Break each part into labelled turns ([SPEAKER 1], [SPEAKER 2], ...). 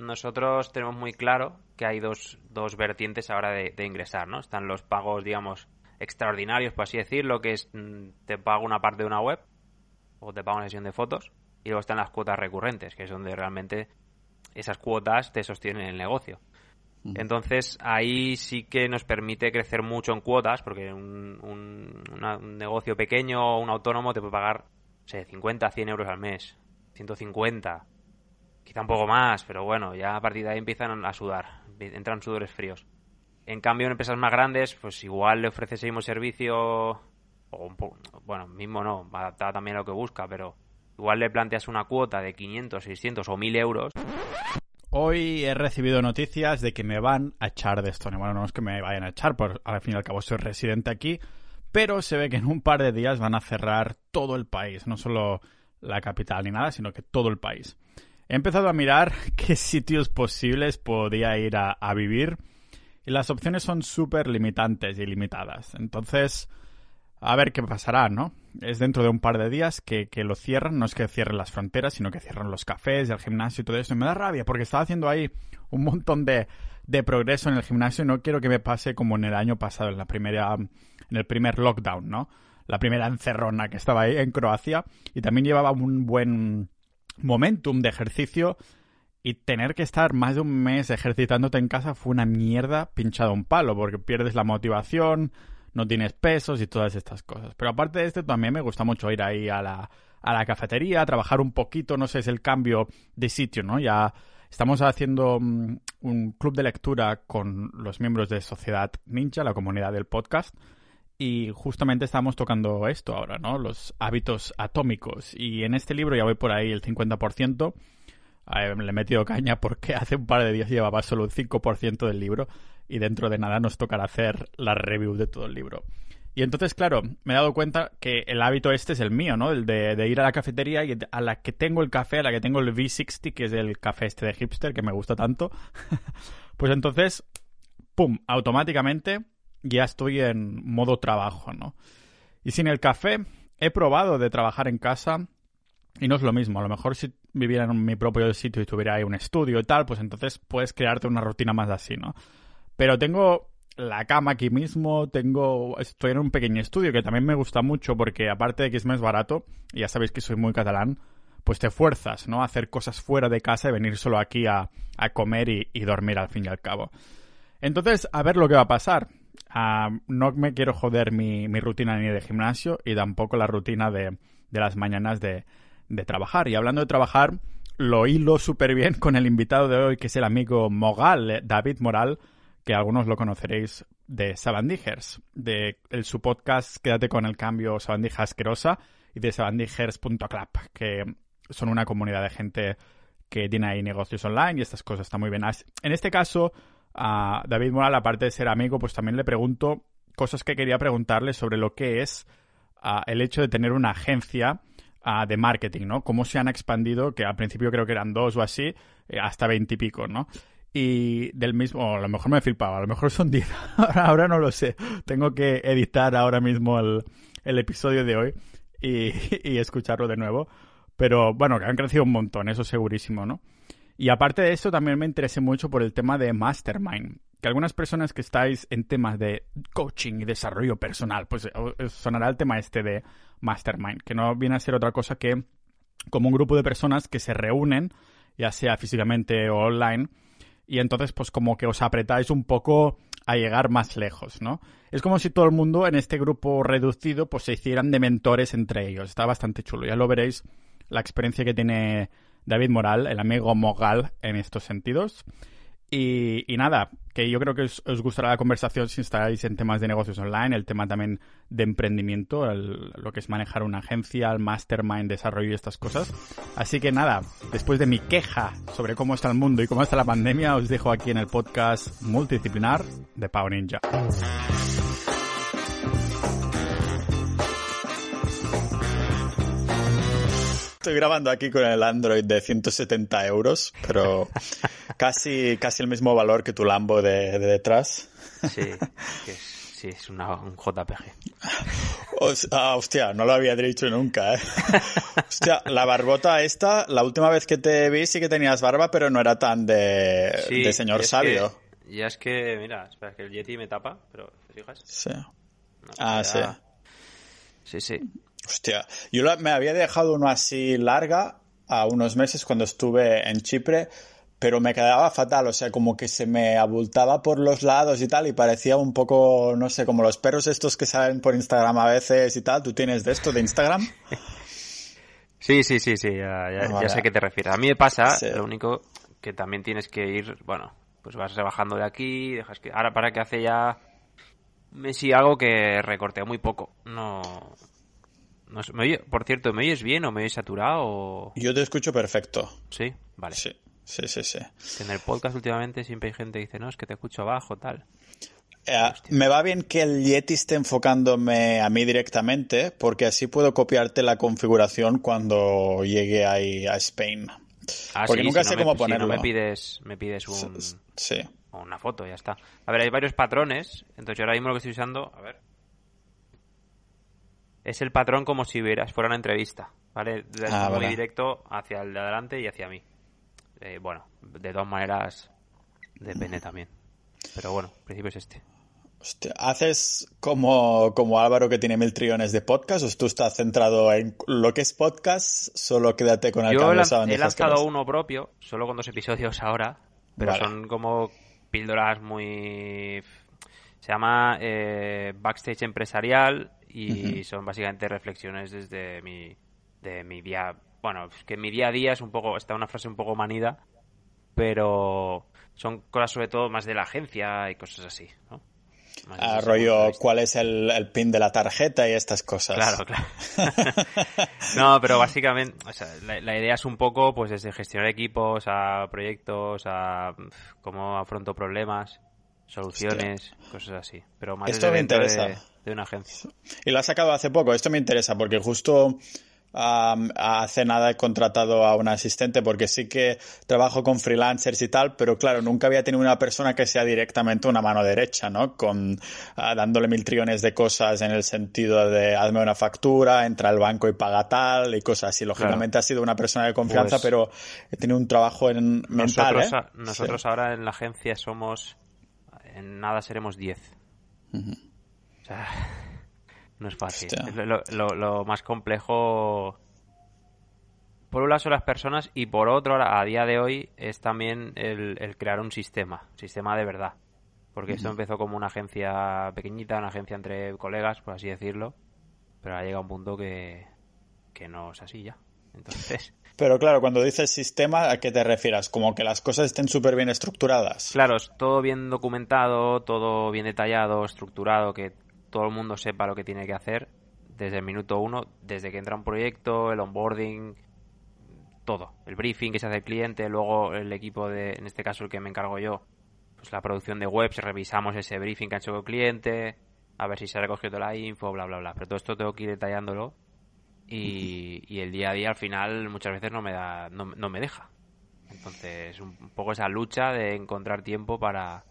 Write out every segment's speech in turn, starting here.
[SPEAKER 1] nosotros tenemos muy claro que hay dos, dos vertientes ahora de, de ingresar, ¿no? Están los pagos, digamos, extraordinarios, por así decirlo, que es mm, te pago una parte de una web o te pago una sesión de fotos y luego están las cuotas recurrentes, que es donde realmente esas cuotas te sostienen el negocio. Entonces ahí sí que nos permite crecer mucho en cuotas, porque un, un, un negocio pequeño o un autónomo te puede pagar, no sé, 50, 100 euros al mes, 150, quizá un poco más, pero bueno, ya a partir de ahí empiezan a sudar, entran sudores fríos. En cambio, en empresas más grandes, pues igual le ofreces el mismo servicio, o un poco, bueno, mismo no, adaptado también a lo que busca, pero igual le planteas una cuota de 500, 600 o 1000 euros
[SPEAKER 2] Hoy he recibido noticias de que me van a echar de Estonia. Bueno, no es que me vayan a echar, por al fin y al cabo soy residente aquí, pero se ve que en un par de días van a cerrar todo el país, no solo la capital ni nada, sino que todo el país. He empezado a mirar qué sitios posibles podía ir a, vivir y las opciones son súper limitantes y limitadas. Entonces, a ver qué pasará, ¿no? Es dentro de un par de días que, que, lo cierran, no es que cierren las fronteras, sino que cierran los cafés, el gimnasio y todo eso. Y me da rabia porque estaba haciendo ahí un montón de, de progreso en el gimnasio y no quiero que me pase como en el año pasado, en la primera, en el primer lockdown, ¿no? La primera encerrona que estaba ahí en Croacia y también llevaba un buen momentum de ejercicio y tener que estar más de un mes ejercitándote en casa fue una mierda pinchado un palo porque pierdes la motivación, no tienes pesos y todas estas cosas. Pero aparte de esto, también me gusta mucho ir ahí a la, a la cafetería, trabajar un poquito, no sé, es el cambio de sitio, ¿no? Ya estamos haciendo um, un club de lectura con los miembros de Sociedad Ninja, la comunidad del podcast, y justamente estamos tocando esto ahora, ¿no? Los hábitos atómicos. Y en este libro ya voy por ahí el 50%. Eh, le he metido caña porque hace un par de días llevaba solo un 5% del libro y dentro de nada nos tocará hacer la review de todo el libro. Y entonces, claro, me he dado cuenta que el hábito este es el mío, ¿no? El de, ir a la cafetería y a la que tengo el café, a la que tengo el V60, que es el café este de hipster que me gusta tanto. pues entonces, ¡pum! Automáticamente ya estoy en modo trabajo, ¿no? Y sin el café, he probado de trabajar en casa y no es lo mismo. A lo mejor si viviera en mi propio sitio y tuviera ahí un estudio y tal, pues entonces puedes crearte una rutina más así, ¿no? Pero tengo la cama aquí mismo, tengo estoy en un pequeño estudio que también me gusta mucho porque aparte de que es más barato, y ya sabéis que soy muy catalán, pues te fuerzas, ¿no? A hacer cosas fuera de casa y venir solo aquí a, a comer y, y, dormir al fin y al cabo. Entonces, a ver lo que va a pasar. Uh, no me quiero joder mi, mi, rutina ni de gimnasio y tampoco la rutina de, de las mañanas de, de trabajar. Y hablando de trabajar, lo hilo súper bien con el invitado de hoy, que es el amigo Mogal, eh, David Moral, que algunos lo conoceréis de Sabandijers, de su podcast Quédate con el cambio Sabandija asquerosa y de sabandijers.club, que son una comunidad de gente que tiene ahí negocios online y estas cosas están muy bien. En este caso, a David Moral, aparte de ser amigo, pues también le pregunto cosas que quería preguntarle sobre lo que es uh, el hecho de tener una agencia uh, de marketing, ¿no? Cómo se han expandido, que al principio creo que eran dos o así, eh, hasta veintipico, ¿no? Y del mismo, a lo mejor me he flipado, a lo mejor son 10, ahora, no lo sé. Tengo que editar ahora mismo el, el episodio de hoy y, y, escucharlo de nuevo. Pero bueno, que han crecido un montón, eso segurísimo, ¿no? Y aparte de eso, también me interesé mucho por el tema de Mastermind. Que algunas personas que estáis en temas de coaching y desarrollo personal, pues sonará el tema este de Mastermind, que no viene a ser otra cosa que como un grupo de personas que se reúnen, ya sea físicamente o online, y entonces pues como que os apretáis un poco a llegar más lejos, ¿no? Es como si todo el mundo en este grupo reducido pues se hicieran de mentores entre ellos. Está bastante chulo. Ya lo veréis la experiencia que tiene David Moral, el amigo Mogal, en estos sentidos. Y, nada, que yo creo que os, gustará la conversación si estáis en temas de negocios online, el tema también de emprendimiento, lo que es manejar una agencia, el mastermind, desarrollo y estas cosas. Así que nada, después de mi queja sobre cómo está el mundo y cómo está la pandemia, os dejo aquí en el podcast multidisciplinar de Pau Ninja. Estoy grabando aquí con el Android de 170 euros, pero casi, casi el mismo valor que tu Lambo de, de detrás.
[SPEAKER 1] Sí, que sí, es una, un JPG.
[SPEAKER 2] ah, hostia, no lo había dicho nunca, ¿eh? hostia, la barbota esta, la última vez que te vi sí que tenías barba, pero no era tan de, de señor sabio.
[SPEAKER 1] ya es que, mira, espera, que el Yeti me tapa, pero ¿te fijas?
[SPEAKER 2] Sí. ah, sí.
[SPEAKER 1] Sí, sí.
[SPEAKER 2] Hostia, yo me había dejado uno así larga a unos meses cuando estuve en Chipre, pero me quedaba fatal, o sea, como que se me abultaba por los lados y tal, y parecía un poco, no sé, como los perros estos que salen por Instagram a veces y tal. ¿Tú tienes de esto de Instagram?
[SPEAKER 1] Sí, sí, sí, sí, ya, sé a qué te refieres. A mí me pasa, lo único que también tienes que ir, bueno, pues vas rebajando de aquí, dejas que... Ahora para que hace ya Messi algo que recorté muy poco. No, no ¿me por cierto, ¿me oyes bien o me oyes saturado?
[SPEAKER 2] Yo te escucho perfecto.
[SPEAKER 1] Sí, vale.
[SPEAKER 2] Sí, sí, sí. sí.
[SPEAKER 1] En el podcast últimamente siempre hay gente que dice, no, es que te escucho abajo, tal.
[SPEAKER 2] Eh, me va bien que el Yeti esté enfocándome a mí directamente, porque así puedo copiarte la configuración cuando llegue ahí a Spain.
[SPEAKER 1] Ah, porque nunca sé cómo ponerlo. Si no me pides, me pides un,
[SPEAKER 2] sí.
[SPEAKER 1] una foto, ya está. A ver, hay varios patrones. Entonces yo ahora mismo lo que estoy usando, a ver, es el patrón como si hubieras fuera una entrevista, ¿vale? Ah, muy directo hacia el de adelante y hacia mí. Eh, bueno, de dos maneras depende también. Pero bueno, el principio es este.
[SPEAKER 2] ¿Haces como, como Álvaro que tiene mil trillones de podcast o tú estás centrado en lo que es podcast? Solo quédate con el
[SPEAKER 1] Yo he lanzado uno propio, solo con dos episodios ahora, pero son como píldoras muy... Se llama eh, Backstage Empresarial y son básicamente reflexiones desde mi, de mi día. Bueno, que mi día a día es un poco, está una frase un poco manida, pero son cosas sobre todo más de la agencia y cosas así, ¿no?
[SPEAKER 2] Ah, rollo, ¿cuál es el, pin de la tarjeta y estas cosas?
[SPEAKER 1] Claro, claro. no, pero básicamente, o sea, la, idea es un poco, pues, desde gestionar equipos a proyectos, a cómo afronto problemas, soluciones, cosas así. Pero más
[SPEAKER 2] Esto me interesa.
[SPEAKER 1] de una agencia.
[SPEAKER 2] Y lo has sacado hace poco. Esto me interesa porque justo hace nada he contratado a un asistente porque sí que trabajo con freelancers y tal, pero claro, nunca había tenido una persona que sea directamente una mano derecha, ¿no? Con dándole mil trillones de cosas en el sentido de hazme una factura, entra al banco y paga tal y cosas así. Lógicamente ha sido una persona de confianza, pues pero he tenido un trabajo en mental.
[SPEAKER 1] Nosotros,
[SPEAKER 2] ¿eh?
[SPEAKER 1] nosotros ahora en la agencia somos en nada seremos 10. O sea, no es fácil. Lo, más complejo, por un lado son las personas y por otro, a día de hoy, es también el, crear un sistema, sistema de verdad. Porque esto empezó como una agencia pequeñita, una agencia entre colegas, por así decirlo, pero ha llegado un punto que, que no es así ya. Entonces...
[SPEAKER 2] Pero claro, cuando dices sistema, ¿a qué te refieres? ¿Como que las cosas estén súper bien estructuradas?
[SPEAKER 1] Claro, todo bien documentado, todo bien detallado, estructurado, que todo el mundo sepa lo que tiene que hacer desde el minuto uno, desde que entra un proyecto, el onboarding, todo. El briefing que se hace el cliente, luego el equipo de, en este caso el que me encargo yo, pues la producción de webs, revisamos ese briefing que ha hecho el cliente, a ver si se ha recogido la info, bla, bla, bla. Pero todo esto tengo que ir detallándolo y, y el día a día al final muchas veces no me, da, no, no me deja. Entonces, un poco esa lucha de encontrar tiempo para,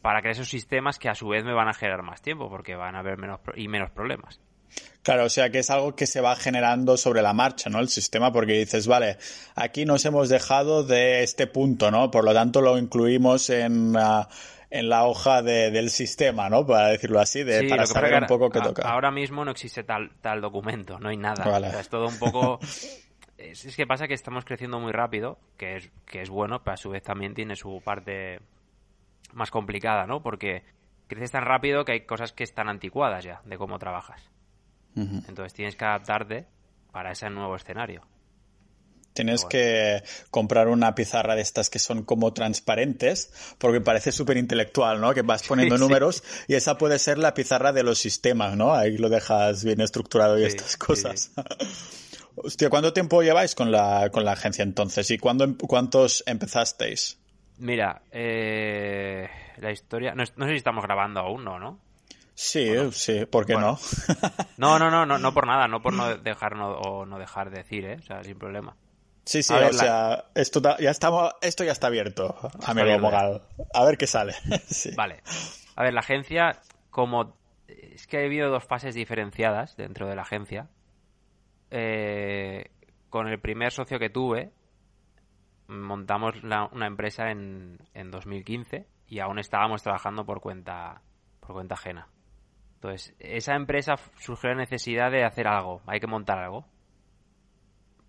[SPEAKER 1] para crear esos sistemas que a su vez me van a generar más tiempo porque van a haber menos y menos problemas.
[SPEAKER 2] Claro, o sea que es algo que se va generando sobre la marcha, ¿no? El sistema, porque dices, vale, aquí nos hemos dejado de este punto, ¿no? Por lo tanto, lo incluimos en, uh, en la hoja del sistema, ¿no? Para decirlo así, de, para saber un poco qué toca.
[SPEAKER 1] Ahora mismo no existe tal, tal documento, no hay nada. es todo un poco... es, es, que pasa que estamos creciendo muy rápido, que es, que es bueno, pero a su vez también tiene su parte más complicada, ¿no? Porque creces tan rápido que hay cosas que están anticuadas ya de cómo trabajas. Entonces tienes que adaptarte para ese nuevo escenario.
[SPEAKER 2] Tienes que comprar una pizarra de estas que son como transparentes, porque parece súper intelectual, ¿no? Que vas poniendo números y esa puede ser la pizarra de los sistemas, ¿no? Ahí lo dejas bien estructurado y estas cosas. Hostia, ¿cuánto tiempo lleváis con la, con la agencia entonces? ¿Y cuándo, cuántos empezasteis?
[SPEAKER 1] Mira, eh, la historia. No, sé si estamos grabando aún, ¿no? ¿no?
[SPEAKER 2] Sí, sí, ¿por qué no?
[SPEAKER 1] no, no, no, no, no por nada, no por no dejar o no dejar de decir, ¿eh? O sea, sin problema.
[SPEAKER 2] Sí, sí, o sea, esto ya estamos, esto ya está abierto, amigo Mogal. A ver qué sale.
[SPEAKER 1] Vale. A ver, la agencia como es que ha habido dos fases diferenciadas dentro de la agencia. Eh, con el primer socio que tuve, montamos una empresa en, en 2015 y aún estábamos trabajando por cuenta, por cuenta ajena. Entonces, esa empresa surgió la necesidad de hacer algo, hay que montar algo.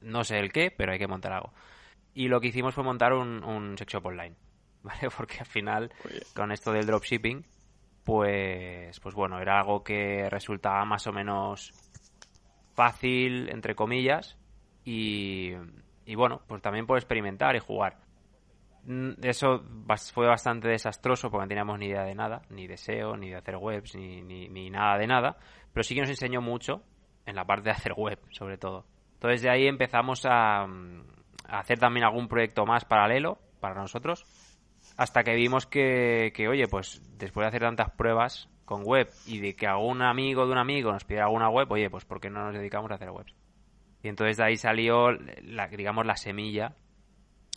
[SPEAKER 1] No sé el qué, pero hay que montar algo. Y lo que hicimos fue montar un, un sex shop online, ¿vale? Porque al final, con esto del dropshipping, pues, pues bueno, era algo que resultaba más o menos fácil, entre comillas, y, y bueno, pues también por experimentar y jugar. Mm, eso fue bastante desastroso porque no teníamos ni idea de nada, ni de SEO, ni de hacer webs, ni, ni, nada de nada, pero sí que nos enseñó mucho en la parte de hacer web, sobre todo. Entonces de ahí empezamos a, mm, a hacer también algún proyecto más paralelo para nosotros hasta que vimos que, que, oye, pues después de hacer tantas pruebas con web y de que algún amigo de un amigo nos pidiera alguna web, oye, pues ¿por qué no nos dedicamos a hacer webs? Y entonces de ahí salió, la, digamos, la semilla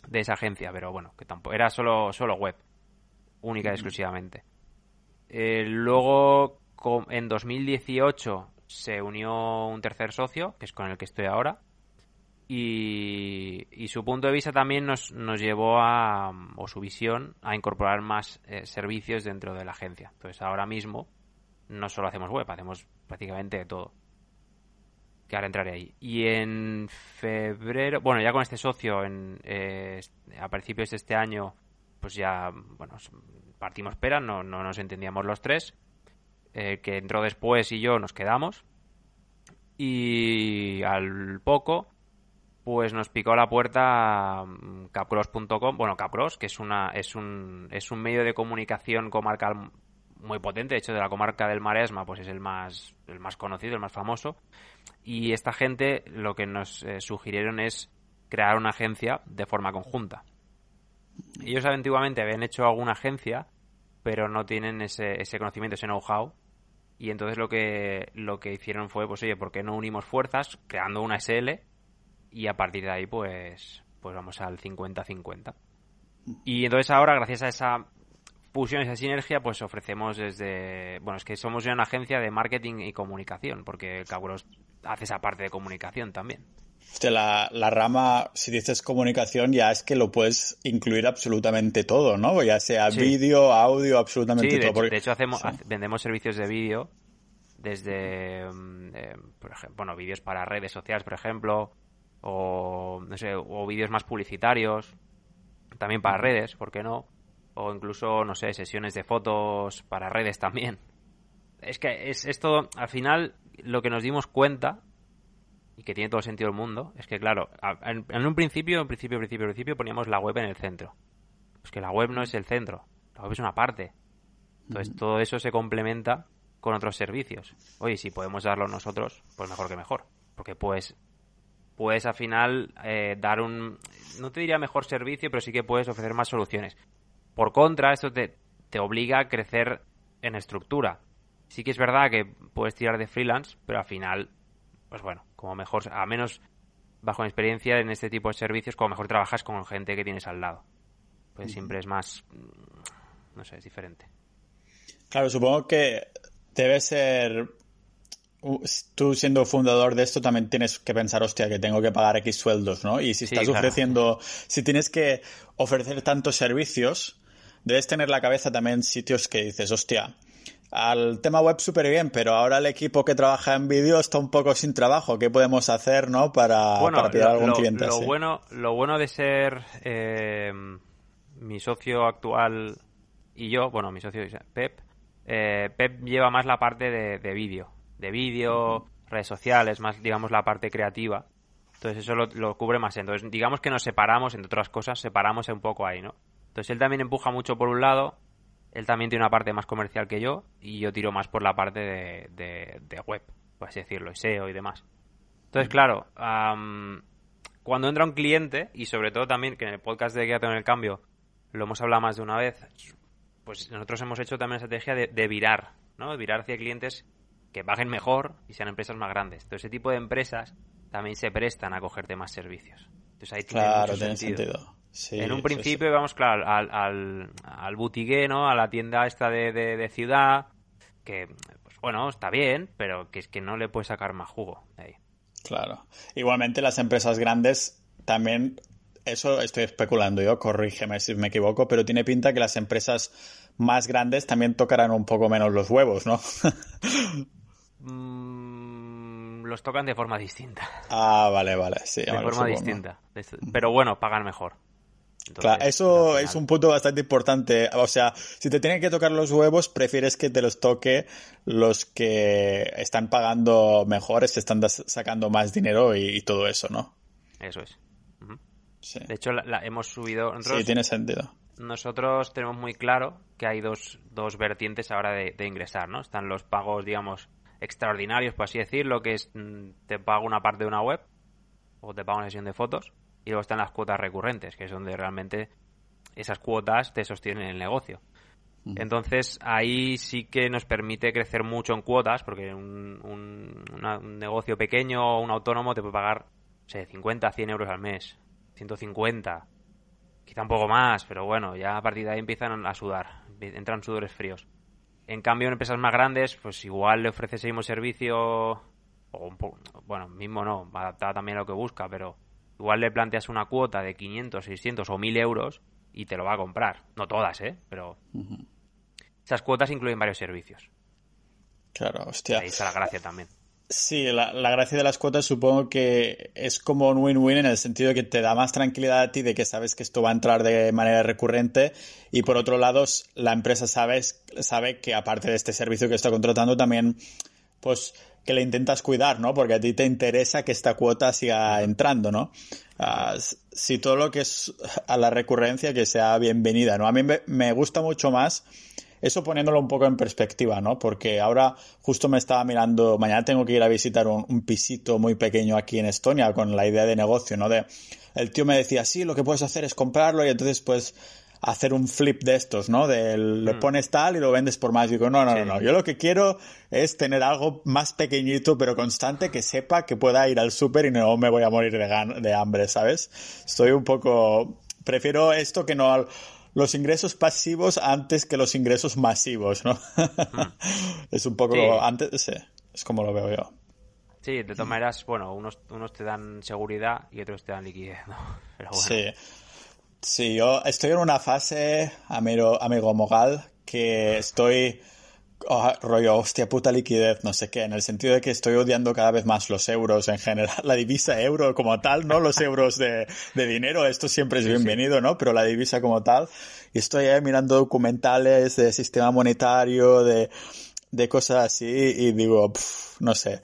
[SPEAKER 1] de esa agencia, pero bueno, que tampoco era solo, solo web, única y exclusivamente. Eh, luego, en 2018 se unió un tercer socio, que es con el que estoy ahora, y, su punto de vista también nos, nos llevó a, o su visión, a incorporar más eh, servicios dentro de la agencia. Entonces ahora mismo no solo hacemos web, hacemos prácticamente todo. Que ahora entraré ahí. Y en febrero, bueno, ya con este socio, en, eh, a principios de este año, pues ya, bueno, partimos pera, no, no nos entendíamos los tres. Eh, que entró después y yo nos quedamos. Y al poco pues nos picó la puerta mm, capcross.com, bueno, Capcross, que es una es un es un medio de comunicación comarcal muy potente, de hecho de la comarca del Maresma, pues es el más el más conocido, el más famoso. Y esta gente lo que nos eh, sugirieron es crear una agencia de forma conjunta. Ellos antiguamente habían hecho alguna agencia, pero no tienen ese, ese conocimiento, ese know-how. Y entonces lo que, lo que hicieron fue, pues oye, ¿por qué no unimos fuerzas creando una SL y a partir de ahí pues pues vamos al 50-50. Y entonces ahora gracias a esa fusión, esa sinergia, pues ofrecemos desde, bueno, es que somos una agencia de marketing y comunicación, porque Cabros hace esa parte de comunicación también.
[SPEAKER 2] La, la, rama, si dices comunicación, ya es que lo puedes incluir absolutamente todo, ¿no? Ya sea vídeo, audio, absolutamente todo.
[SPEAKER 1] de hecho hacemos, vendemos servicios de vídeo desde, mm, eh, por ejemplo, bueno, vídeos para redes sociales, por ejemplo, o, no sé, o vídeos más publicitarios, también para redes, ¿por qué no? O incluso, no sé, sesiones de fotos para redes también. Es que es esto, al final, lo que nos dimos cuenta, y que tiene todo el sentido del mundo, es que, claro, en, un principio, en principio, principio, principio, poníamos la web en el centro. Pues que la web no es el centro, la web es una parte. Entonces, todo eso se complementa con otros servicios. Oye, si podemos darlo nosotros, pues mejor que mejor. Porque pues puedes al final eh, dar un, no te diría mejor servicio, pero sí que puedes ofrecer más soluciones. Por contra, esto te, te obliga a crecer en estructura. Sí que es verdad que puedes tirar de freelance, pero al final, pues bueno, como mejor, a menos bajo mi experiencia en este tipo de servicios, como mejor trabajas con gente que tienes al lado. Pues siempre es más, no sé, es diferente.
[SPEAKER 2] Claro, supongo que debe ser tú siendo fundador de esto también tienes que pensar, hostia, que tengo que pagar X sueldos, ¿no? Y si estás ofreciendo, si tienes que ofrecer tantos servicios, debes tener la cabeza también sitios que dices, hostia, al tema web súper bien, pero ahora el equipo que trabaja en vídeo está un poco sin trabajo. ¿Qué podemos hacer, no? Para, para pillar algún cliente
[SPEAKER 1] lo Bueno, lo bueno de ser eh, mi socio actual y yo, bueno, mi socio Pep, eh, Pep lleva más la parte de vídeo de vídeo, redes sociales, más digamos la parte creativa. Entonces eso lo, cubre más. Entonces digamos que nos separamos, entre otras cosas, separamos un poco ahí, ¿no? Entonces él también empuja mucho por un lado, él también tiene una parte más comercial que yo y yo tiro más por la parte de, de, web, por así decirlo, SEO y demás. Entonces, claro, cuando entra un cliente, y sobre todo también que en el podcast de Guía en el Cambio lo hemos hablado más de una vez, pues nosotros hemos hecho también la estrategia de, de virar, ¿no? De virar hacia clientes que paguen mejor y sean empresas más grandes. Entonces, ese tipo de empresas también se prestan a cogerte más servicios. Entonces, ahí tiene
[SPEAKER 2] claro, tiene sentido.
[SPEAKER 1] En un principio vamos, claro, al, al, al ¿no? A la tienda esta de, de, ciudad, que, pues bueno, está bien, pero que es que no le puedes sacar más jugo de ahí.
[SPEAKER 2] Claro. Igualmente las empresas grandes también, eso estoy especulando yo, corrígeme si me equivoco, pero tiene pinta que las empresas más grandes también tocarán un poco menos los huevos, ¿no?
[SPEAKER 1] Mm, los tocan de forma distinta.
[SPEAKER 2] Ah, vale, vale, sí.
[SPEAKER 1] De forma distinta. Pero bueno, pagan mejor.
[SPEAKER 2] Claro, eso es un punto bastante importante. O sea, si te tienen que tocar los huevos, prefieres que te los toque los que están pagando mejores, te están sacando más dinero y, todo eso, ¿no?
[SPEAKER 1] Eso es. De hecho, la, hemos subido.
[SPEAKER 2] sí, tiene sentido.
[SPEAKER 1] Nosotros tenemos muy claro que hay dos, dos vertientes ahora de, de ingresar, ¿no? Están los pagos, digamos, extraordinarios, por así decirlo, que es mm, te pago una parte de una web o te pago una sesión de fotos y luego están las cuotas recurrentes, que es donde realmente esas cuotas te sostienen el negocio. Entonces ahí sí que nos permite crecer mucho en cuotas, porque un, un, negocio pequeño o un autónomo te puede pagar, sé, 50, 100 euros al mes, 150, quizá un poco más, pero bueno, ya a partir de ahí empiezan a sudar, entran sudores fríos. En cambio, en empresas más grandes, pues igual le ofrece ese mismo servicio, o un poco, bueno, mismo no, adaptado también a lo que busca, pero igual le planteas una cuota de 500, 600 o 1000 euros y te lo va a comprar. No todas, ¿eh? Pero esas cuotas incluyen varios servicios.
[SPEAKER 2] Claro, hostia.
[SPEAKER 1] Ahí está la gracia también.
[SPEAKER 2] Sí, la, gracia de las cuotas supongo que es como un win-win en el sentido de que te da más tranquilidad a ti de que sabes que esto va a entrar de manera recurrente y por otro lado la empresa sabe, sabe que aparte de este servicio que está contratando también pues que le intentas cuidar, ¿no? Porque a ti te interesa que esta cuota siga entrando, ¿no? Ah, si todo lo que es a la recurrencia que sea bienvenida, ¿no? A mí me gusta mucho más eso poniéndolo un poco en perspectiva, ¿no? Porque ahora justo me estaba mirando, mañana tengo que ir a visitar un, pisito muy pequeño aquí en Estonia con la idea de negocio, ¿no? De, el tío me decía, sí, lo que puedes hacer es comprarlo y entonces pues hacer un flip de estos, ¿no? De le mm. pones tal y lo vendes por más. digo, no, no, no, no. Yo lo que quiero es tener algo más pequeñito pero constante que sepa que pueda ir al súper y no me voy a morir de, de hambre, ¿sabes? Estoy un poco... Prefiero esto que no los ingresos pasivos antes que los ingresos masivos, ¿no? Hmm. es un poco antes, sí, es como lo veo yo.
[SPEAKER 1] Sí, de todas maneras, bueno, unos, unos te dan seguridad y otros te dan liquidez, ¿no? Pero bueno.
[SPEAKER 2] Sí. Sí, yo estoy en una fase, amigo, amigo Mogal, que estoy oh, rollo, hostia puta liquidez, no sé qué, en el sentido de que estoy odiando cada vez más los euros en general, la divisa euro como tal, no los euros de, de dinero, esto siempre es bienvenido, ¿no? Pero la divisa como tal, y estoy ahí mirando documentales de sistema monetario, de, de cosas así, y digo, no sé.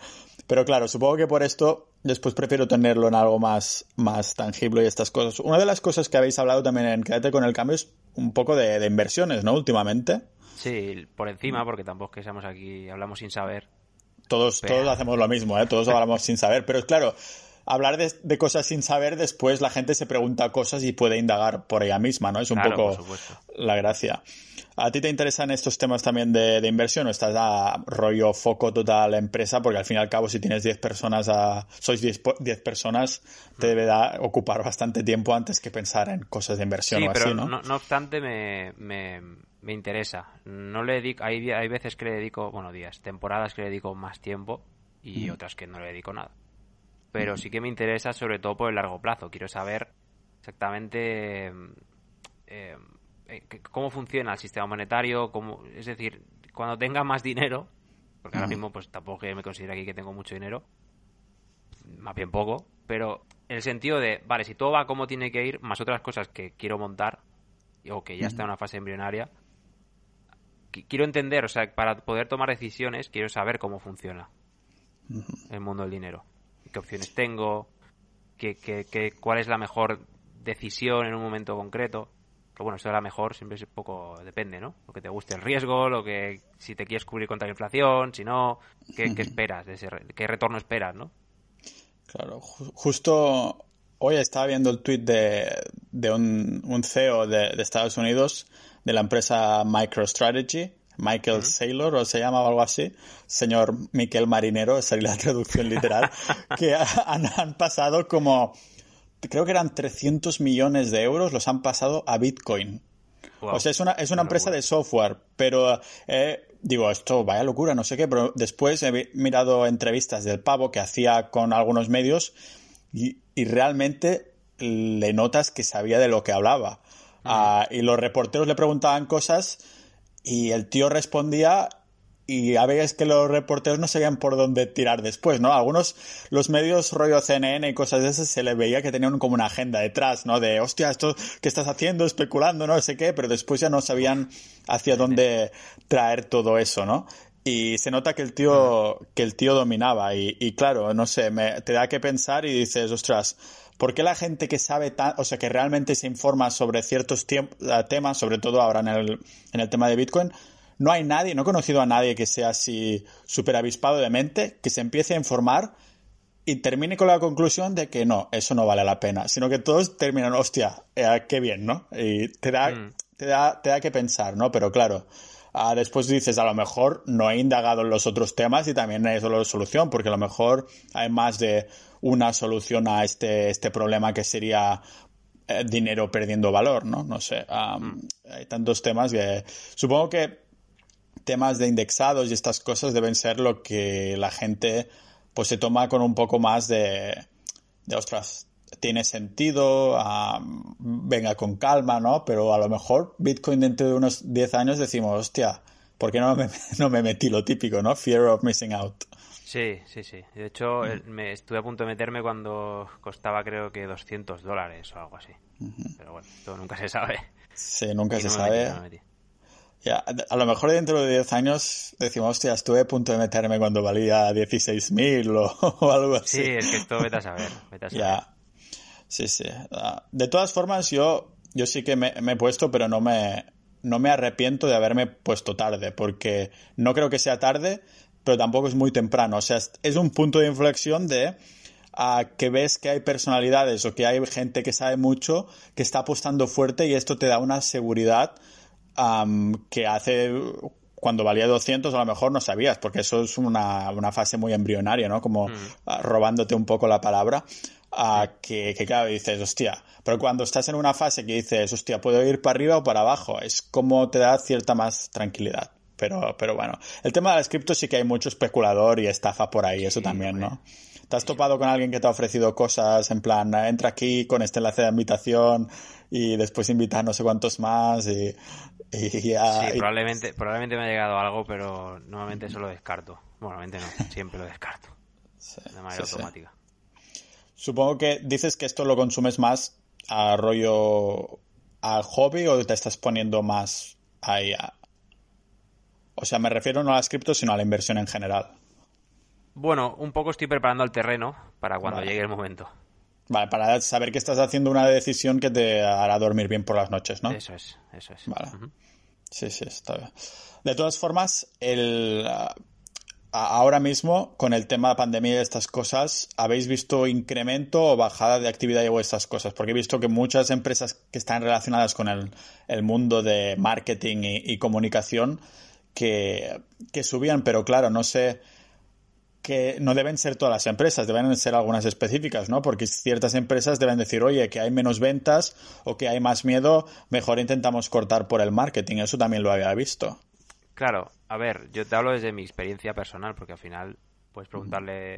[SPEAKER 2] Pero claro, supongo que por esto después prefiero tenerlo en algo más, más tangible y estas cosas. Una de las cosas que habéis hablado también en Quédate con el cambio es un poco de, de inversiones, ¿no? Últimamente.
[SPEAKER 1] Sí, por encima, porque tampoco es que seamos aquí, hablamos sin saber.
[SPEAKER 2] Todos, todos hacemos lo mismo, ¿eh? Todos hablamos sin saber. Pero claro, hablar de, cosas sin saber, después la gente se pregunta cosas y puede indagar por ella misma, ¿no? Es un poco la gracia. ¿A ti te interesan estos temas también de, inversión o estás a rollo foco total empresa? Porque al fin y al cabo, si tienes 10 personas, a, sois 10, personas, te debe ocupar bastante tiempo antes que pensar en cosas de inversión o
[SPEAKER 1] así,
[SPEAKER 2] ¿no?
[SPEAKER 1] ¿no? No obstante, me, me interesa. No le dedico, hay, hay veces que le dedico, bueno, días, temporadas que le dedico más tiempo y otras que no le dedico nada. Pero sí que me interesa sobre todo por el largo plazo. Quiero saber exactamente eh, eh, cómo funciona el sistema monetario, cómo, es decir, cuando tenga más dinero, porque ahora mismo pues tampoco me considero aquí que tengo mucho dinero, más bien poco, pero en el sentido de, vale, si todo va como tiene que ir, más otras cosas que quiero montar, o que ya está en una fase embrionaria, quiero entender, o sea, para poder tomar decisiones, quiero saber cómo funciona el mundo del dinero. ¿Qué opciones tengo? ¿Qué, qué, cuál es la mejor decisión en un momento concreto? Que bueno, esto de la mejor siempre es un poco, depende, ¿no? Lo que te guste el riesgo, lo que, si te quieres cubrir contra la inflación, si no, ¿qué, esperas? De ese, ¿Qué retorno esperas, no?
[SPEAKER 2] Claro, justo hoy estaba viendo el tweet de, de un, un CEO de, de Estados Unidos de la empresa MicroStrategy, Michael Saylor, o se llama algo así, señor Miquel Marinero, esa es la traducción literal, que han, pasado como, creo que eran 300 millones de euros, los han pasado a Bitcoin. O sea, es una, es una empresa de software, pero he digo, esto vaya locura, no sé qué, pero después he mirado entrevistas del pavo que hacía con algunos medios y, realmente le notas que sabía de lo que hablaba. Ah, y los reporteros le preguntaban cosas y el tío respondía y a veces que los reporteros no sabían por dónde tirar después, ¿no? Algunos, los medios rollo CNN y cosas de esas, se le veía que tenían como una agenda detrás, ¿no? De, hostia, esto que estás haciendo, especulando, no sé qué, pero después ya no sabían hacia dónde traer todo eso, ¿no? Y se nota que el tío, que el tío dominaba y, y claro, no sé, me, te da que pensar y dices, ostras, ¿por qué la gente que sabe tan, o sea, que realmente se informa sobre ciertos temas, sobre todo ahora en el, en el tema de Bitcoin, no hay nadie, no he conocido a nadie que sea así súper avispado de mente, que se empiece a informar y termine con la conclusión de que no, eso no vale la pena, sino que todos terminan, hostia, eh, qué bien, ¿no? Y te da, mm. te da, te da que pensar, ¿no? Pero claro, ah, después dices, a lo mejor no he indagado en los otros temas y también hay solo solución, porque a lo mejor hay más de una solución a este, este problema que sería eh, dinero perdiendo valor, ¿no? No sé. Mm. Hay tantos temas que supongo que temas de indexados y estas cosas deben ser lo que la gente pues se toma con un poco más de, de ostras, tiene sentido, venga con calma, ¿no? Pero a lo mejor Bitcoin dentro de unos 10 años decimos, hostia, ¿por qué no me, no me metí lo típico, ¿no? Fear of missing out.
[SPEAKER 1] Sí, sí, sí. De hecho, mm. me estuve a punto de meterme cuando costaba creo que 200 dólares o algo así. Pero bueno, esto nunca se sabe.
[SPEAKER 2] Sí, nunca se sabe a lo mejor dentro de 10 años decimos, hostia, estuve a punto de meterme cuando valía 16.000 o, o algo así.
[SPEAKER 1] Sí, es que esto vete a saber.
[SPEAKER 2] Ya. Sí, sí. Ah, de todas formas, yo, yo sí que me, he puesto, pero no me, no me arrepiento de haberme puesto tarde, porque no creo que sea tarde, pero tampoco es muy temprano. O sea, es un punto de inflexión de a que ves que hay personalidades o que hay gente que sabe mucho, que está apostando fuerte y esto te da una seguridad que hace cuando valía 200 a lo mejor no sabías, porque eso es una, una fase muy embrionaria, ¿no? Como mm. ah, robándote un poco la palabra, que, que claro, dices, hostia, pero cuando estás en una fase que dices, hostia, puedo ir para arriba o para abajo, es como te da cierta más tranquilidad. Pero, pero bueno, el tema de las criptos sí que hay mucho especulador y estafa por ahí, eso también, ¿no? ¿Te has topado con alguien que te ha ofrecido cosas en plan, entra aquí con este enlace de invitación y después invita a no sé cuántos más y
[SPEAKER 1] sí, probablemente, probablemente me ha llegado algo, pero normalmente eso lo descarto. Bueno, normalmente no, siempre lo descarto. de manera automática.
[SPEAKER 2] Supongo que dices que esto lo consumes más a rollo al hobby o te estás poniendo más ahí a... O sea, me refiero no a las criptos, sino a la inversión en general.
[SPEAKER 1] Bueno, un poco estoy preparando el terreno para cuando llegue el momento.
[SPEAKER 2] Vale, para saber que estás haciendo una decisión que te hará dormir bien por las noches, ¿no?
[SPEAKER 1] Eso es, eso es.
[SPEAKER 2] Vale. Sí, sí, está bien. De todas formas, el, ahora mismo, con el tema de la pandemia y estas cosas, ¿habéis visto incremento o bajada de actividad o estas cosas? Porque he visto que muchas empresas que están relacionadas con el, mundo de marketing y, comunicación que, que subían, pero claro, no sé que no deben ser todas las empresas, deben ser algunas específicas, ¿no? Porque ciertas empresas deben decir, oye, que hay menos ventas o que hay más miedo, mejor intentamos cortar por el marketing. Eso también lo había visto.
[SPEAKER 1] Claro, a ver, yo te hablo desde mi experiencia personal, porque al final puedes preguntarle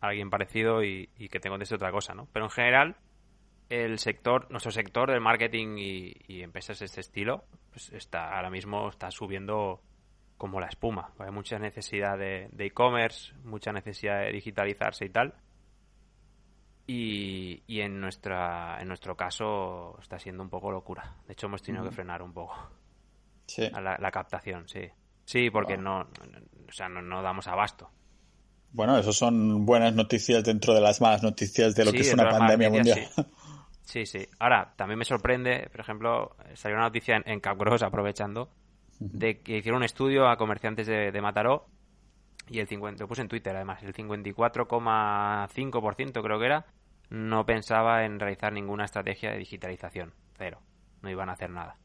[SPEAKER 1] a alguien parecido y, que te conteste otra cosa, ¿no? Pero en general, el sector, nuestro sector del marketing y, y empresas de este estilo, pues está ahora mismo está subiendo como la espuma. Hay mucha necesidad de e-commerce, mucha necesidad de digitalizarse y tal. Y, y, en, nuestra, en nuestro caso está siendo un poco locura. De hecho, hemos tenido que frenar un poco
[SPEAKER 2] sí.
[SPEAKER 1] la, captación, sí. Sí, porque no, o sea, no, damos abasto.
[SPEAKER 2] Bueno, eso son buenas noticias dentro de las malas noticias de lo que es una pandemia mundial.
[SPEAKER 1] Sí. sí. Ahora, también me sorprende, por ejemplo, salió una noticia en, en Capgros, aprovechando, de que hicieron un estudio a comerciantes de, Mataró y el 50, lo puse en Twitter además, el 54,5% creo que era, no pensaba en realizar ninguna estrategia de digitalización. Cero. No iban a hacer nada.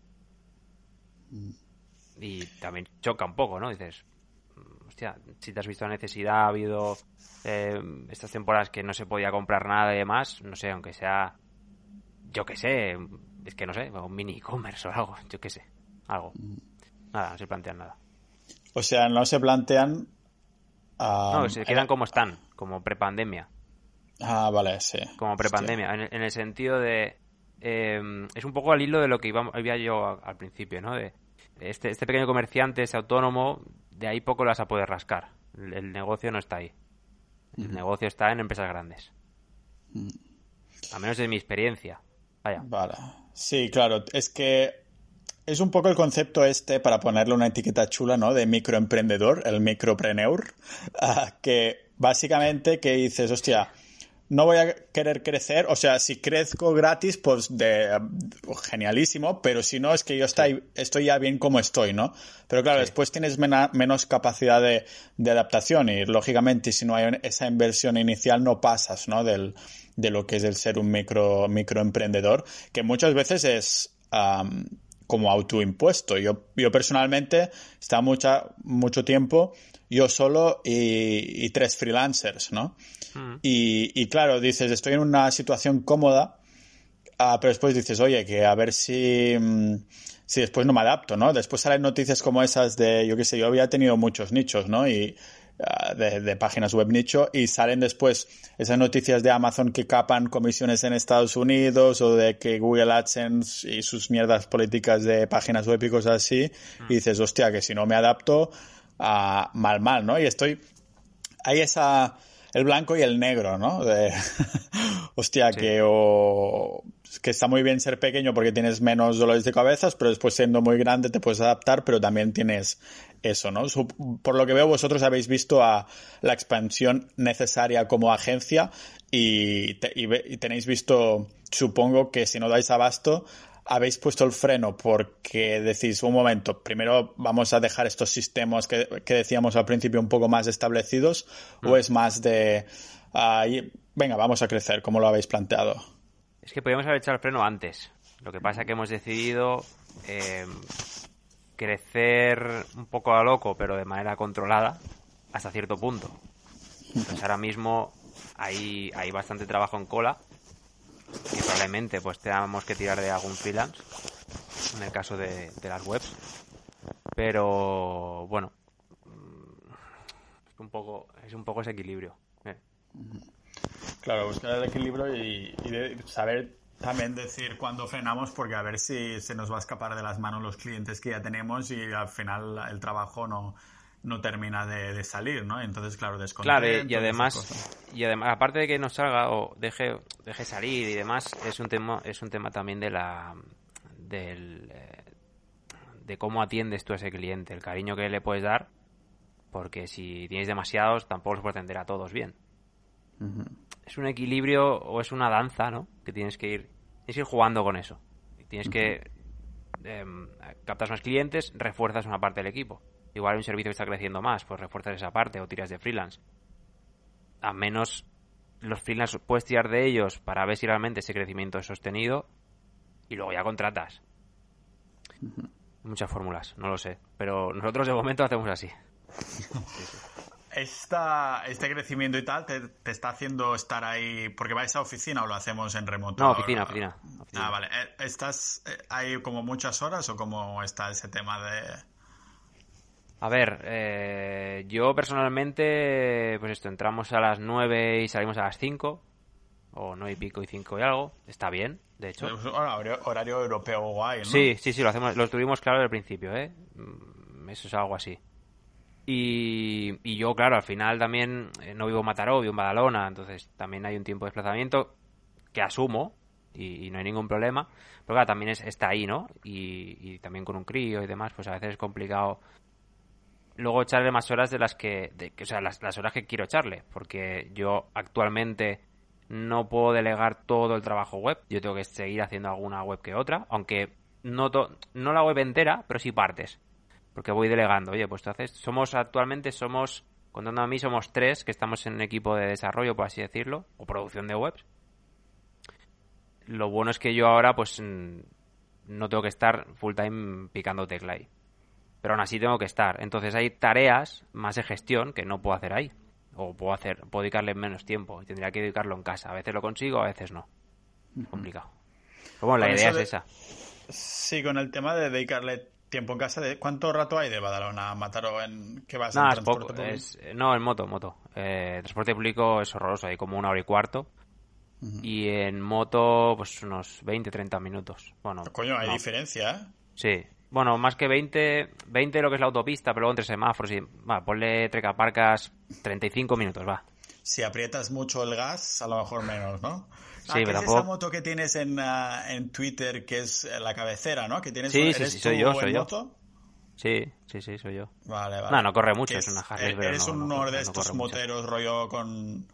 [SPEAKER 1] Mm. Y también choca un poco, ¿no? Dices, mm, hostia, si te has visto la necesidad, ha habido eh, estas temporadas que no se podía comprar nada y demás, no sé, aunque sea, yo qué sé, es que no sé, un mini e-commerce o algo, yo qué sé, algo. Mm. Nada, no se plantean nada.
[SPEAKER 2] O sea, no se plantean...
[SPEAKER 1] no, se quedan como están, como prepandemia.
[SPEAKER 2] Ah, vale, sí.
[SPEAKER 1] Como prepandemia, en, el sentido de... Em, es un poco al hilo de lo que iba, iba yo al principio, ¿no? De este, este pequeño comerciante, ese autónomo, de ahí poco lo vas a poder rascar. El, negocio no está ahí. El negocio está en empresas grandes. A menos de mi experiencia. Vaya.
[SPEAKER 2] Vale. Sí, claro. Es que es un poco el concepto este, para ponerle una etiqueta chula, ¿no? De microemprendedor, el micropreneur, ah, que básicamente que dices, hostia, no voy a querer crecer, o sea, si crezco gratis, pues de genialísimo, pero si no, es que yo estoy, estoy ya bien como estoy, ¿no? Pero claro, después tienes menos capacidad de, adaptación y lógicamente si no hay esa inversión inicial no pasas, ¿no? Del, de lo que es el ser un micro, microemprendedor, que muchas veces es como autoimpuesto. Yo, yo personalmente estaba mucha, mucho tiempo yo solo y, tres freelancers, ¿no? Hmm. Y, claro, dices, estoy en una situación cómoda, ah, pero después dices, oye, que a ver si, mm, si después no me adapto, ¿no? Después salen noticias como esas de, yo qué sé, yo había tenido muchos nichos, ¿no? Y ah, de, páginas web nicho y salen después esas noticias de Amazon que capan comisiones en Estados Unidos o de que Google AdSense y sus mierdas políticas de páginas web y cosas así hmm. y dices, hostia, que si no me adapto mal, mal, ¿no? Y estoy, hay esa, el blanco y el negro, ¿no? De, hostia, que o, que está muy bien ser pequeño porque tienes menos dolores de cabezas, pero después siendo muy grande te puedes adaptar, pero también tienes eso, ¿no? Por lo que veo, vosotros habéis visto a la expansión necesaria como agencia y, y tenéis visto, supongo que si no dais abasto, habéis puesto el freno porque decís, un momento, primero vamos a dejar estos sistemas que, decíamos al principio un poco más establecidos o mm. es más de, venga, vamos a crecer, como lo habéis planteado?
[SPEAKER 1] Es que podríamos haber echado el freno antes. Lo que pasa es que hemos decidido eh, crecer un poco a loco, pero de manera controlada, hasta cierto punto. Entonces ahora mismo hay, hay bastante trabajo en cola y probablemente pues tengamos que tirar de algún freelance en el caso de, las webs pero bueno es un poco es un poco ese equilibrio ¿eh?
[SPEAKER 2] claro buscar el equilibrio y, saber también decir cuándo frenamos porque a ver si se nos va a escapar de las manos los clientes que ya tenemos y al final el trabajo no no termina de, salir, ¿no? Entonces, claro, descontento.
[SPEAKER 1] Claro, y además, y además, aparte de que no salga o deje, deje salir y demás, es un tema, es un tema también de la, del, eh, de cómo atiendes tú a ese cliente, el cariño que le puedes dar, porque si tienes demasiados, tampoco los puedes atender a todos bien. Es un equilibrio o es una danza, ¿no? Que tienes que ir, tienes que ir jugando con eso. Tienes que eh, captar más clientes, refuerzas una parte del equipo Igual hay un servicio que está creciendo más, pues refuerzas esa parte o tiras de freelance. A menos los freelance puedes tirar de ellos para ver si realmente ese crecimiento es sostenido y luego ya contratas. Muchas fórmulas, no lo sé. Pero nosotros de momento hacemos así.
[SPEAKER 2] Esta, este crecimiento y tal te, está haciendo estar ahí porque vais a oficina o lo hacemos en remoto?
[SPEAKER 1] No, oficina, oficina.
[SPEAKER 2] Ah, vale. Eh, ¿Estás eh, ahí como muchas horas o cómo está ese tema de,
[SPEAKER 1] a ver, eh, yo personalmente, pues esto, entramos a las 9 y salimos a las 5, o 9 y pico y 5 y algo, está bien, de hecho.
[SPEAKER 2] Horario, europeo guay, ¿no?
[SPEAKER 1] Sí, sí, sí, lo, hacemos, lo tuvimos claro al principio, ¿eh? Mm, eso es algo así. Y, y yo, claro, al final también eh, no vivo en Mataró, vivo en Badalona, entonces también hay un tiempo de desplazamiento que asumo y, no hay ningún problema, pero claro, también es, está ahí, ¿no? Y, y también con un crío y demás, pues a veces es complicado luego echarle más horas de las que, o sea, las, horas que quiero echarle, porque yo actualmente no puedo delegar todo el trabajo web, yo tengo que seguir haciendo alguna web que otra, aunque no, no la web entera, pero sí partes, porque voy delegando, oye, pues entonces somos actualmente, somos, contando a mí, somos tres que estamos en un equipo de desarrollo, por así decirlo, o producción de webs. Lo bueno es que yo ahora, pues, no tengo que estar full time picando tecla ahí pero aún así tengo que estar. Entonces hay tareas más de gestión que no puedo hacer ahí. O puedo hacer, puedo dedicarle menos tiempo. Y tendría que dedicarlo en casa. A veces lo consigo, a veces no. complicado. Pero bueno, la idea es esa.
[SPEAKER 2] Sí, con el tema de dedicarle tiempo en casa. De, ¿Cuánto rato hay de Badalona a Mataró en que vas
[SPEAKER 1] Nada,
[SPEAKER 2] en
[SPEAKER 1] es
[SPEAKER 2] transporte
[SPEAKER 1] poco.
[SPEAKER 2] público?
[SPEAKER 1] Es, no, en moto, moto. Eh, transporte público es horroroso, hay como una hora y cuarto. Y en moto, pues unos 20, 30 minutos. Bueno,
[SPEAKER 2] Coño, hay
[SPEAKER 1] no.
[SPEAKER 2] diferencia, ¿eh?
[SPEAKER 1] Sí. Bueno, más que 20, 20 lo que es la autopista, pero luego entre semáforos y... Va, ponle trecaparcas 35 minutos, va.
[SPEAKER 2] Si aprietas mucho el gas, a lo mejor menos, ¿no?
[SPEAKER 1] Sí,
[SPEAKER 2] ah,
[SPEAKER 1] pero
[SPEAKER 2] es
[SPEAKER 1] tampoco-
[SPEAKER 2] esa moto que tienes en, ah, en Twitter, que es eh, la cabecera, ¿no? Que tienes
[SPEAKER 1] Sí, sí,
[SPEAKER 2] ¿eres
[SPEAKER 1] sí, soy yo, soy yo.
[SPEAKER 2] moto?
[SPEAKER 1] Sí, sí, sí, soy yo.
[SPEAKER 2] Vale, vale.
[SPEAKER 1] No, no corre mucho,
[SPEAKER 2] Que
[SPEAKER 1] es una Harley,
[SPEAKER 2] eh,
[SPEAKER 1] pero
[SPEAKER 2] Eres
[SPEAKER 1] no-
[SPEAKER 2] uno
[SPEAKER 1] no
[SPEAKER 2] de estos
[SPEAKER 1] mucho.
[SPEAKER 2] moteros rollo con...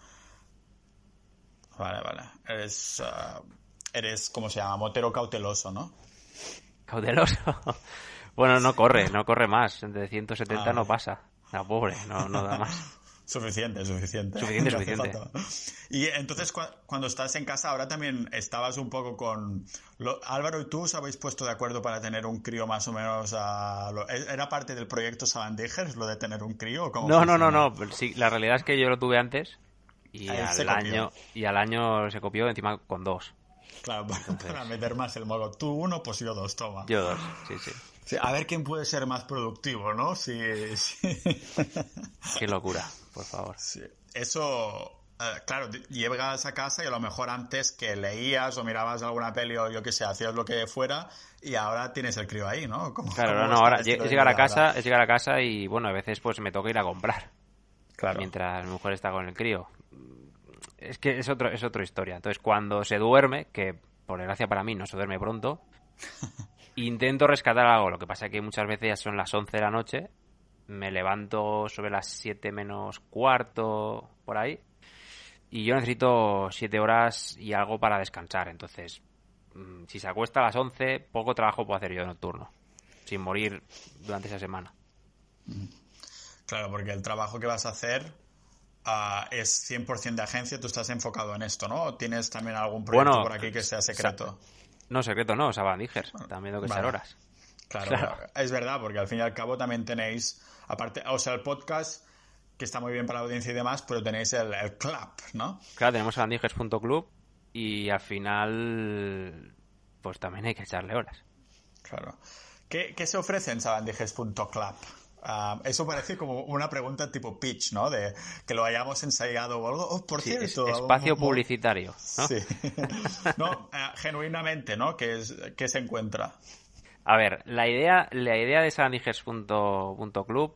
[SPEAKER 2] Vale, vale. Eres, ah, eres, ¿cómo se llama? Motero cauteloso, ¿no?
[SPEAKER 1] Cauteloso. bueno, no corre, no corre más. De 170
[SPEAKER 2] Ah,
[SPEAKER 1] no pasa. La pobre, no, no da más.
[SPEAKER 2] Suficiente, suficiente.
[SPEAKER 1] Suficiente,
[SPEAKER 2] No
[SPEAKER 1] suficiente.
[SPEAKER 2] Y entonces, cu- cuando estás en casa, ahora también estabas un poco con... lo- Álvaro y tú os habéis puesto de acuerdo para tener un crío más o menos a... lo- ¿e-, ¿Era parte del proyecto Savandijers lo de tener un crío? o cómo
[SPEAKER 1] No, no, no, no. Sí, la realidad es que yo lo tuve antes y
[SPEAKER 2] Ah,
[SPEAKER 1] al año y al año se copió encima con dos.
[SPEAKER 2] Claro, para meter más el modo. Tú uno, pues yo dos, toma.
[SPEAKER 1] Yo dos, sí, sí.
[SPEAKER 2] Sí, a ver quién puede ser más productivo, ¿no? Sí, sí.
[SPEAKER 1] Qué locura, por favor.
[SPEAKER 2] Sí. Eso, eh, claro, llegas a casa y a lo mejor antes que leías o mirabas alguna peli o yo qué sé, hacías lo que fuera y ahora tienes el crío ahí, ¿no? ¿Cómo-
[SPEAKER 1] Claro,
[SPEAKER 2] cómo
[SPEAKER 1] no, ahora es llegar a casa, es llegar a casa y bueno, a veces pues me toca ir a comprar
[SPEAKER 2] Claro.
[SPEAKER 1] mientras mi mujer está con el crío. Es que es otro, es otra historia. Entonces cuando se duerme, que por desgracia para mí no se duerme pronto, intento rescatar algo. Lo que pasa es que muchas veces ya son las 11 de la noche, me levanto sobre las 7 menos cuarto, por ahí, y yo necesito 7 horas y algo para descansar. Entonces, mm, si se acuesta a las 11, poco trabajo puedo hacer yo nocturno, sin morir durante esa semana.
[SPEAKER 2] Claro, porque el trabajo que vas a hacer ah, es 100% de agencia, tú estás enfocado en esto, ¿no? ¿O tienes también algún proyecto
[SPEAKER 1] Bueno,
[SPEAKER 2] por aquí que sea secreto?
[SPEAKER 1] No, secreto no, Sabandijers, también tengo que echar
[SPEAKER 2] vale.
[SPEAKER 1] horas.
[SPEAKER 2] Claro,
[SPEAKER 1] Claro.
[SPEAKER 2] es verdad, porque al fin y al cabo también tenéis, aparte, o sea, el podcast, que está muy bien para la audiencia y demás, pero tenéis el, el club, ¿no?
[SPEAKER 1] Claro, tenemos sabandijers.club y al final, pues también hay que echarle horas.
[SPEAKER 2] Claro. ¿Qué, qué se ofrece en sabandijes.club? Ah, eso parece como una pregunta tipo pitch, ¿no? De que lo hayamos ensayado o algo. Oh, por
[SPEAKER 1] Sí, es
[SPEAKER 2] cierto.
[SPEAKER 1] espacio publicitario, ¿no?
[SPEAKER 2] Sí. no, eh, genuinamente, ¿no? ¿Qué, es, qué se encuentra?
[SPEAKER 1] A ver, la idea, la idea de sabandijers.club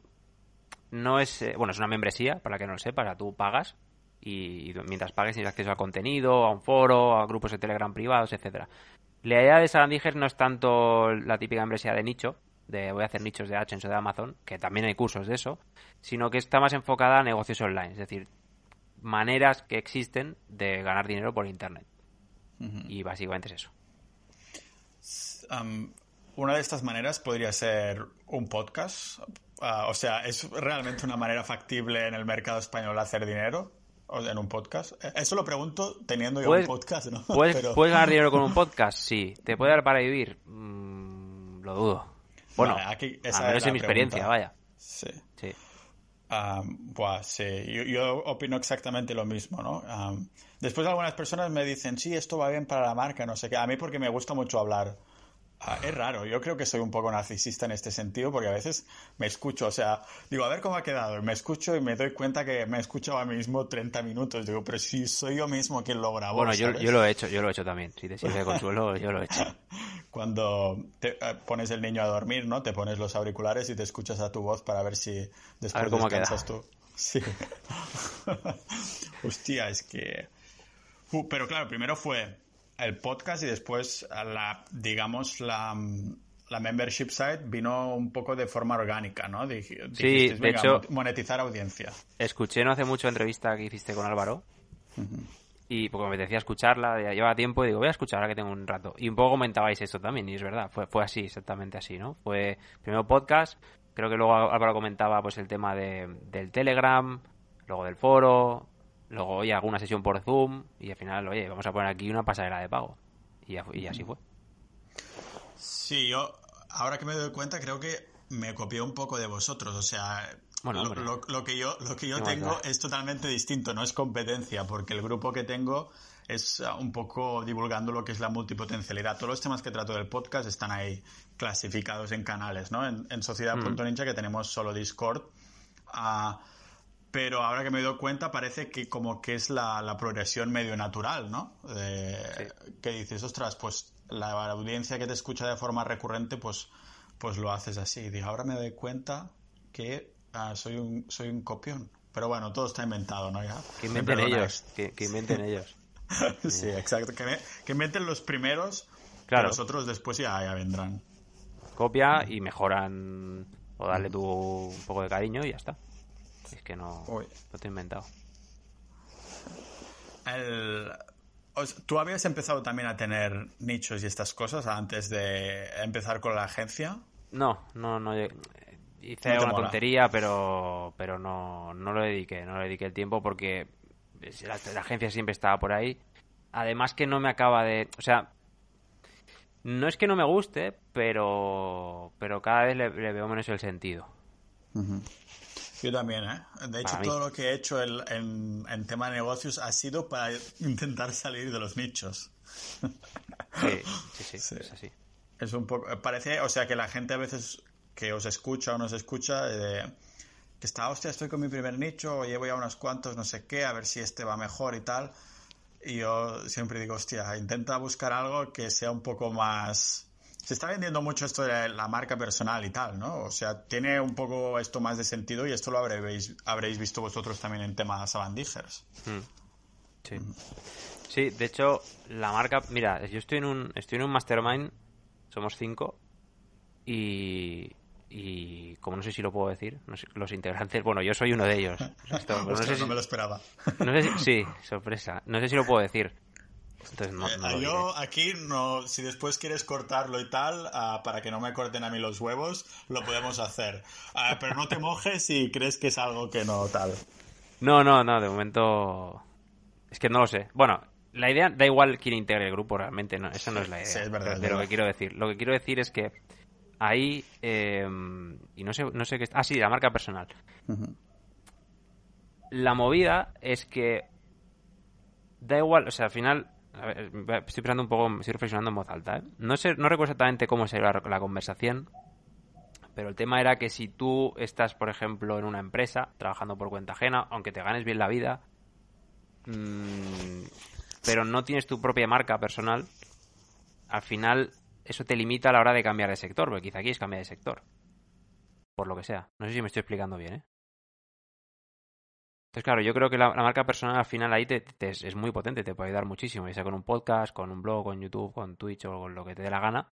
[SPEAKER 1] no es, eh, bueno, es una membresía, para que no lo sepa, o sea, tú pagas y, y mientras pagues tienes acceso a contenido, a un foro, a grupos de Telegram privados, etcétera. La idea de Sabandijers no es tanto la típica membresía de nicho, de voy a hacer nichos de AdSense o de Amazon, que también hay cursos de eso, sino que está más enfocada a negocios online, es decir, maneras que existen de ganar dinero por internet. Y básicamente es eso.
[SPEAKER 2] Una de estas maneras podría ser un podcast. Ah, o sea, ¿es realmente una manera factible en el mercado español hacer dinero? O en un podcast. Eh, Eso lo pregunto teniendo yo un podcast, ¿no?
[SPEAKER 1] ¿Puedes,
[SPEAKER 2] Pero-
[SPEAKER 1] ¿Puedes ganar dinero con un podcast? Sí. ¿Te puede dar para vivir? Mm, lo dudo. Bueno,
[SPEAKER 2] Vale, aquí esa
[SPEAKER 1] menos
[SPEAKER 2] la
[SPEAKER 1] en mi experiencia,
[SPEAKER 2] pregunta.
[SPEAKER 1] vaya.
[SPEAKER 2] Sí.
[SPEAKER 1] Sí.
[SPEAKER 2] Buah, sí, yo, yo opino exactamente lo mismo, ¿no? Después algunas personas me dicen, sí, esto va bien para la marca, no sé qué. A mí porque me gusta mucho hablar. Ah, es raro, yo creo que soy un poco narcisista en este sentido porque a veces me escucho, o sea, digo, a ver cómo ha quedado, y me escucho y me doy cuenta que me he escuchado a mí mismo 30 minutos, digo, pero si soy yo mismo quien lo grabó,
[SPEAKER 1] Bueno, yo, yo lo he hecho, yo lo he hecho también. Si te sirve de consuelo, yo lo he hecho.
[SPEAKER 2] Cuando te eh, pones el niño a dormir, ¿no? Te pones los auriculares y te escuchas a tu voz para ver si después
[SPEAKER 1] A ver cómo
[SPEAKER 2] descansas
[SPEAKER 1] queda.
[SPEAKER 2] tú. Sí. Hostia, es que... Uh, pero claro, primero fue el podcast y después la, digamos, la, la membership site vino un poco de forma orgánica, ¿no? Dij-
[SPEAKER 1] Sí,
[SPEAKER 2] dijisteis,
[SPEAKER 1] de
[SPEAKER 2] "Venga,
[SPEAKER 1] hecho-
[SPEAKER 2] mo- monetizar audiencia.
[SPEAKER 1] Escuché no hace mucho entrevista que hiciste con Álvaro. Y porque me decía escucharla, ya llevaba tiempo y digo, voy a escuchar ahora que tengo un rato. Y un poco comentabais esto también, y es verdad, fue, fue así, exactamente así, ¿no? Fue primero podcast, creo que luego Álvaro comentaba pues el tema de, del Telegram, luego del foro, luego, oye, alguna sesión por Zoom, y al final, oye, vamos a poner aquí una pasarela de pago. Y, así fue.
[SPEAKER 2] Sí, yo ahora que me doy cuenta creo que me copié un poco de vosotros, o sea,
[SPEAKER 1] Bueno,
[SPEAKER 2] lo,
[SPEAKER 1] hombre.
[SPEAKER 2] lo- lo que yo lo que yo
[SPEAKER 1] ¿Qué más
[SPEAKER 2] tengo es totalmente distinto, no es competencia, porque el grupo que tengo es uh, un poco divulgando lo que es la multipotencialidad. Todos los temas que trato del podcast están ahí clasificados en canales, ¿no? En, en Sociedad.ninja que tenemos solo Discord. Uh, pero ahora que me doy cuenta parece que como que es la, progresión medio natural, ¿no? Que dices, ostras, pues la, audiencia que te escucha de forma recurrente, pues, pues lo haces así. Y ahora me doy cuenta que ah, soy, un, soy un copión. Pero bueno, todo está inventado, ¿no? Ya,
[SPEAKER 1] que inventen ellos, que, inventen ellos.
[SPEAKER 2] sí, exacto. Que, que, inventen los primeros, claro. los otros después ya, ya vendrán.
[SPEAKER 1] Copia y mejoran o darle tú un poco de cariño y ya está. Es que no, no te he inventado.
[SPEAKER 2] ¿Tú habías empezado también a tener nichos y estas cosas antes de empezar con la agencia?
[SPEAKER 1] No, no, no. Hice una tontería, pero, pero no, no lo dediqué, no lo dediqué el tiempo porque la, agencia siempre estaba por ahí. Además que no me acaba de... O sea, no es que no me guste, pero, pero cada vez le, veo menos el sentido.
[SPEAKER 2] Yo también, ¿eh? De hecho, todo lo que he hecho en, en, tema de negocios ha sido para intentar salir de los nichos.
[SPEAKER 1] Sí, sí, sí, es así.
[SPEAKER 2] Es un poco... Parece, o sea, que la gente a veces que os escucha o nos escucha, eh, que está, hostia, estoy con mi primer nicho, o llevo ya unos cuantos, no sé qué, a ver si este va mejor y tal. Y yo siempre digo, hostia, intenta buscar algo que sea un poco más se está vendiendo mucho esto de la marca personal y tal, ¿no? O sea, tiene un poco esto más de sentido y esto lo habréis, habréis visto vosotros también en temas Avandijers. Hmm.
[SPEAKER 1] Sí. Sí, de hecho, la marca, mira, yo estoy en un, estoy en un mastermind, somos cinco, y, y como no sé si lo puedo decir, los integrantes, bueno, yo soy uno de ellos.
[SPEAKER 2] no, sé si, me lo esperaba.
[SPEAKER 1] No sé sí, sorpresa. No sé si lo puedo decir.
[SPEAKER 2] Eh, yo aquí, no, si después quieres cortarlo y tal, ah, para que no me corten a mí los huevos, lo podemos hacer. Ah, pero no te mojes si crees que es algo que no tal.
[SPEAKER 1] No, no, no, de momento... Es que no lo sé. Bueno, la idea da igual quién integre el grupo realmente, no, esa no es la idea.
[SPEAKER 2] Sí, es verdad,
[SPEAKER 1] de, lo que quiero decir. Lo que quiero decir es que ahí, eh, y no sé, no sé qué... Ah, sí, la marca personal. La movida es que da igual, o sea, al final estoy pensando un poco, estoy reflexionando en voz alta. ¿eh? No sé, no recuerdo exactamente cómo se la, la conversación, pero el tema era que si tú estás, por ejemplo, en una empresa trabajando por cuenta ajena, aunque te ganes bien la vida, mmm, pero no tienes tu propia marca personal, al final eso te limita a la hora de cambiar de sector, porque quizá quieres cambiar de sector. Por lo que sea. No sé si me estoy explicando bien, ¿eh? Entonces, claro, yo creo que la, marca personal al final ahí te, es muy potente, te puede ayudar muchísimo, ya sea con un podcast, con un blog, con YouTube, con Twitch o con lo que te dé la gana.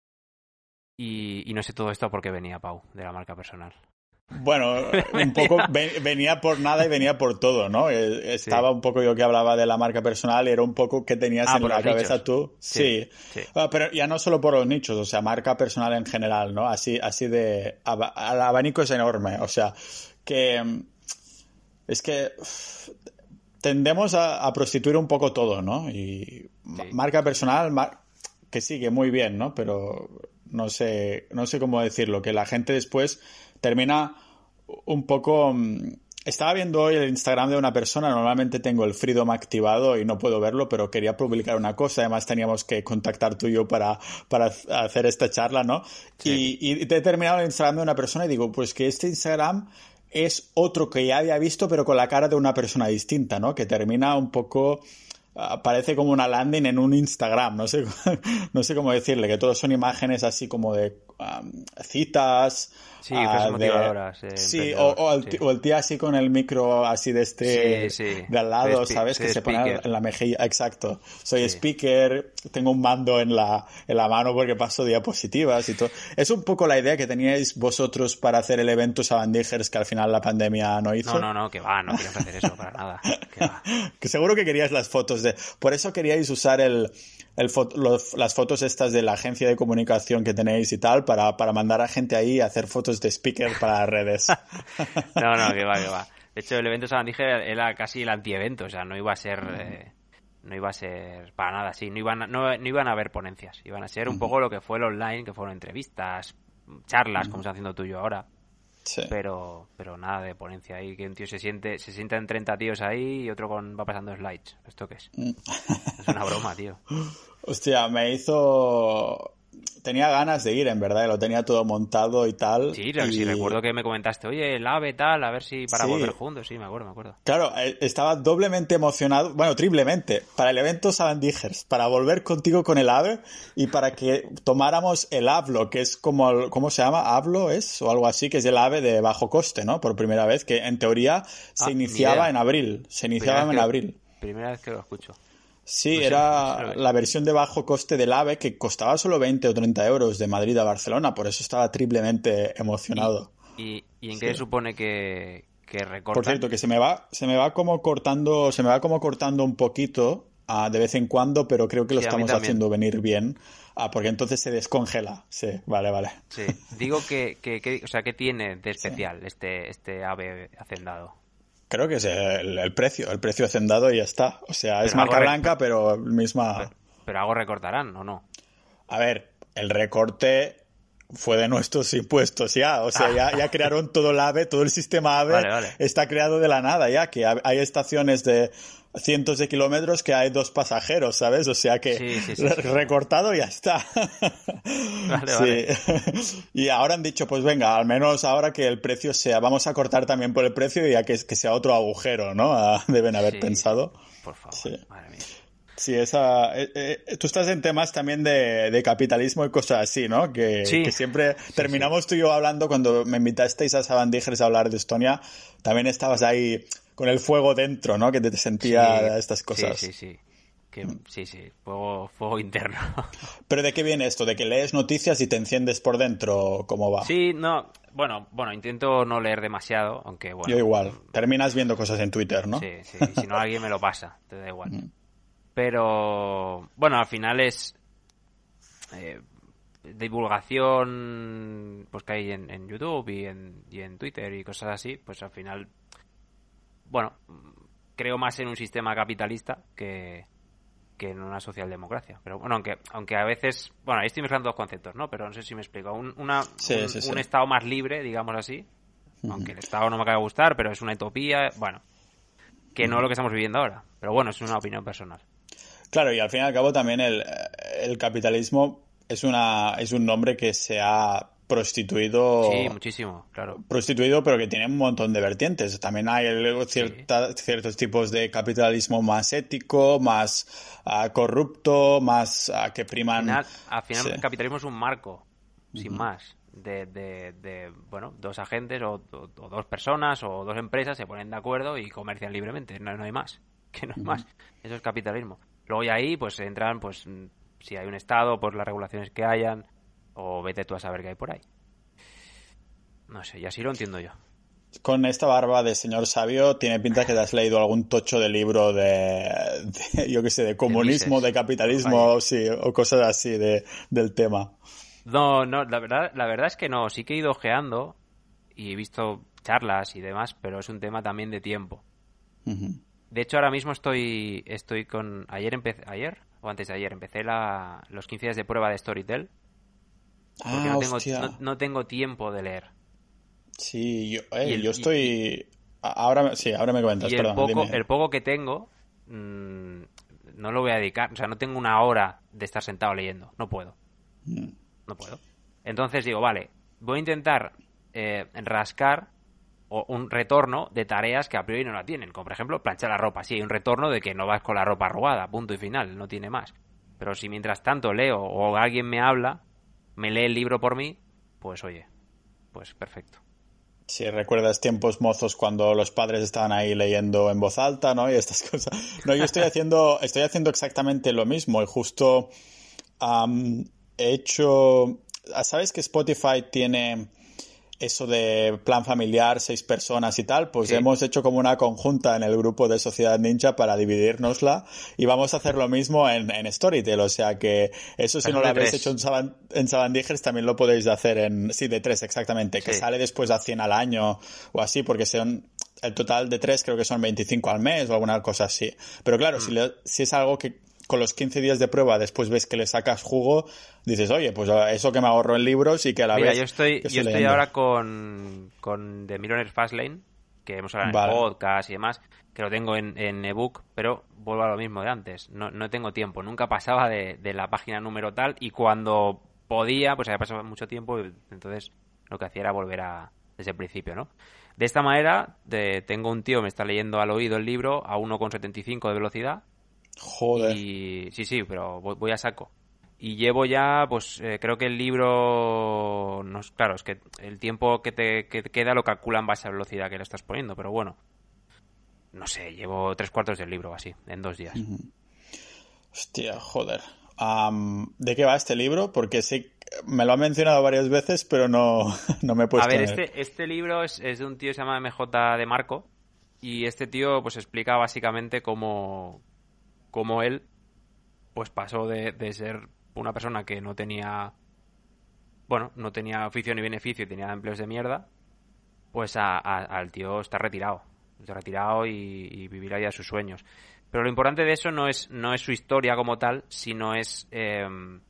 [SPEAKER 1] Y, no sé todo esto por qué venía, Pau, de la marca personal.
[SPEAKER 2] Bueno, un poco venía por nada y venía por todo, ¿no? Eh, estaba un poco yo que hablaba de la marca personal y era un poco que tenías ah, en la cabeza tú. Sí. Ah, pero ya no solo por los nichos, o sea, marca personal en general, ¿no? Así, así de. El abanico es enorme, o sea, que es que tendemos a, prostituir un poco todo, ¿no? Y marca personal, que sigue muy bien, ¿no? Pero no sé, no sé cómo decirlo, que la gente después termina un poco... Mm, estaba viendo hoy el Instagram de una persona, normalmente tengo el Freedom activado y no puedo verlo, pero quería publicar una cosa, además teníamos que contactar tú y yo para, para hacer esta charla, ¿no? Y, y, he terminado el Instagram de una persona y digo, pues que este Instagram es otro que ya había visto, pero con la cara de una persona distinta, ¿no? Que termina un poco ah, parece como una landing en un Instagram, no sé, no sé cómo decirle, que todos son imágenes así como de citas.
[SPEAKER 1] Sí, uh, motivadoras.
[SPEAKER 2] Eh, sí, o, el, tío así con el micro así de este de al lado, ¿sabes? Que se pone en la mejilla. Exacto. Soy speaker, tengo un mando en la, en la mano porque paso diapositivas y todo. Es un poco la idea que teníais vosotros para hacer el evento Sabandijers que al final la pandemia no hizo.
[SPEAKER 1] No, no, no, que va, no quiero hacer eso para nada. Que, va.
[SPEAKER 2] que seguro que querías las fotos de. Por eso queríais usar el las fotos estas de la agencia de comunicación que tenéis y tal para, para mandar a gente ahí a hacer fotos de speaker para las redes.
[SPEAKER 1] no, no, que va, que va. De hecho, el evento San dije era casi el anti-evento, o sea, no iba a ser... Eh, no iba a ser para nada así, no iban, a, no, iban a haber ponencias, iban a ser un poco lo que fue el online, que fueron entrevistas, charlas, como estás haciendo tú y yo ahora. Pero pero nada de ponencia ahí, que un tío se siente se sienta en 30 tíos ahí y otro con va pasando slides. ¿Esto qué es? Mm. es una broma, tío.
[SPEAKER 2] Hostia, me hizo tenía ganas de ir, en verdad, lo tenía todo montado y tal.
[SPEAKER 1] Sí, sí, recuerdo que me comentaste, oye, el AVE tal, a ver si para volver juntos, sí, me acuerdo, me acuerdo.
[SPEAKER 2] Claro, eh, estaba doblemente emocionado, bueno, triplemente, para el evento Sabandijers, para volver contigo con el AVE y para que tomáramos el Hablo, que es como, ¿cómo se llama? Hablo es, o algo así, que es el AVE de bajo coste, ¿no? Por primera vez, que en teoría se ah, iniciaba en abril, se iniciaba en abril.
[SPEAKER 1] Primera vez que lo escucho.
[SPEAKER 2] Sí, era la versión de bajo coste del AVE que costaba solo 20 o 30 euros de Madrid a Barcelona, por eso estaba triplemente emocionado.
[SPEAKER 1] ¿Y, en qué supone que, que recorta?
[SPEAKER 2] Por cierto, que se me va, se me va como cortando, se me va como cortando un poquito ah, de vez en cuando, pero creo que lo estamos haciendo venir bien. Ah, porque entonces se descongela. Sí, vale, vale.
[SPEAKER 1] Sí, digo que, que, o sea, ¿qué tiene de especial este, este ave hacendado?
[SPEAKER 2] Creo que es el, precio, el precio hacendado y ya está. O sea, es marca blanca, pero misma.
[SPEAKER 1] Pero, algo recortarán, ¿o no?
[SPEAKER 2] A ver, el recorte fue de nuestros impuestos ya. O sea, ya, ya crearon todo el AVE, todo el sistema AVE está creado de la nada ya, que hay estaciones de cientos de kilómetros que hay dos pasajeros, ¿sabes? O sea que recortado ya está. Vale, vale. y ahora han dicho, pues venga, al menos ahora que el precio sea, vamos a cortar también por el precio y ya que, que sea otro agujero, ¿no? Ah, deben haber pensado.
[SPEAKER 1] Por favor, madre mía.
[SPEAKER 2] Sí, esa, eh, eh, tú estás en temas también de, capitalismo y cosas así, ¿no? Que, que siempre terminamos tú y yo hablando cuando me invitasteis a Sabandijers a hablar de Estonia, también estabas ahí con el fuego dentro, ¿no? Que te sentía estas cosas.
[SPEAKER 1] Sí, sí, sí. sí, sí, fuego, fuego interno.
[SPEAKER 2] ¿Pero de qué viene esto? ¿De que lees noticias y te enciendes por dentro? ¿Cómo va?
[SPEAKER 1] Sí, no, bueno, bueno, intento no leer demasiado, aunque bueno.
[SPEAKER 2] Yo igual. Terminas viendo cosas en Twitter, ¿no?
[SPEAKER 1] Sí, sí, si no alguien me lo pasa, te da igual. Pero, bueno, al final es eh, divulgación pues que hay en, en YouTube y en, y en Twitter y cosas así, pues al final bueno, creo más en un sistema capitalista que, en una socialdemocracia. Pero bueno, aunque, aunque a veces, bueno, ahí estoy mezclando dos conceptos, ¿no? Pero no sé si me explico. Un, una, un, Estado más libre, digamos así, aunque el Estado no me acaba de gustar, pero es una utopía, bueno, que no es lo que estamos viviendo ahora. Pero bueno, es una opinión personal.
[SPEAKER 2] Claro, y al fin y al cabo también el, el capitalismo es, una, es un nombre que se ha prostituido.
[SPEAKER 1] Sí, muchísimo, claro.
[SPEAKER 2] Prostituido, pero que tiene un montón de vertientes. También hay ciertos tipos de capitalismo más ético, más ah, corrupto, más ah, que priman.
[SPEAKER 1] Al final, el capitalismo es un marco, sin más. De, de, bueno, dos agentes o, dos personas o dos empresas se ponen de acuerdo y comercian libremente. No, no hay más. Que no hay más. Eso es capitalismo. Luego y ahí pues entran, pues si hay un Estado, pues las regulaciones que hayan, o vete tú a saber qué hay por ahí. No sé, y así lo entiendo yo.
[SPEAKER 2] Con esta barba de señor sabio, tiene pinta que te has leído algún tocho de libro de, yo qué sé, de comunismo, de, capitalismo, sí, o cosas así de, del tema.
[SPEAKER 1] No, no, la verdad, la verdad es que no. Sí que he ido ojeando y he visto charlas y demás, pero es un tema también de tiempo. De hecho, ahora mismo estoy, estoy con. Ayer empecé. ¿Ayer? O antes de ayer empecé la, los 15 días de prueba de Storytel. Porque no, ah, tengo, no, tengo tiempo de leer.
[SPEAKER 2] Sí, yo, eh, yo estoy... ahora, sí, ahora me comentas,
[SPEAKER 1] y el, poco, el poco que tengo mm, no lo voy a dedicar. O sea, no tengo una hora de estar sentado leyendo. No puedo. Mm. No puedo. Entonces digo, vale, voy a intentar eh, rascar o un retorno de tareas que a priori no la tienen. Como por ejemplo, planchar la ropa. Sí, hay un retorno de que no vas con la ropa arrugada, punto y final, no tiene más. Pero si mientras tanto leo o alguien me habla, me lee el libro por mí, pues oye, pues perfecto.
[SPEAKER 2] Si recuerdas tiempos mozos cuando los padres estaban ahí leyendo en voz alta, ¿no? Y estas cosas. No, yo estoy haciendo, estoy haciendo exactamente lo mismo y justo he hecho. ¿Sabes que Spotify tiene eso de plan familiar, seis personas y tal, pues hemos hecho como una conjunta en el grupo de Sociedad Ninja para dividirnosla y vamos a hacer lo mismo en, en Storytel. O sea que eso si no lo habéis hecho en, Saban, también lo podéis hacer en, sí, de tres exactamente, que sale después a 100 al año o así, porque son, el total de tres creo que son 25 al mes o alguna cosa así. Pero claro, si, mm. si es algo que con los 15 días de prueba después ves que le sacas jugo, dices, oye, pues eso que me ahorro en libros y que a la
[SPEAKER 1] Mira,
[SPEAKER 2] vez...
[SPEAKER 1] yo estoy, yo
[SPEAKER 2] estoy
[SPEAKER 1] estoy
[SPEAKER 2] leyendo".
[SPEAKER 1] ahora con, con The Millionaire Fastlane, que hemos hablado
[SPEAKER 2] Vale.
[SPEAKER 1] en podcast y demás, que lo tengo en, en ebook, pero vuelvo a lo mismo de antes. No, no tengo tiempo, nunca pasaba de, de la página número tal y cuando podía, pues había pasado mucho tiempo y entonces lo que hacía era volver a desde el principio, ¿no? De esta manera, de- tengo un tío, me está leyendo al oído el libro a 1,75 de velocidad
[SPEAKER 2] Joder.
[SPEAKER 1] y sí, sí, pero voy, voy a saco. Y llevo ya, pues eh, creo que el libro, no claro, es que el tiempo que te, que te queda lo calculan en base a la velocidad que le estás poniendo, pero bueno, no sé, llevo tres cuartos del libro así, en dos días.
[SPEAKER 2] Hostia, joder. ¿De qué va este libro? Porque sí, me lo ha mencionado varias veces, pero no, no me he puesto
[SPEAKER 1] A ver, este, este libro es, es de un tío que se llama MJ de Marco y este tío pues explica básicamente cómo, cómo él pues pasó de, de ser una persona que no tenía bueno, no tenía oficio ni beneficio y tenía empleos de mierda pues a- a- al tío está retirado está retirado y, y vivir vida de sus sueños pero lo importante de eso no es no es su historia como tal sino es em,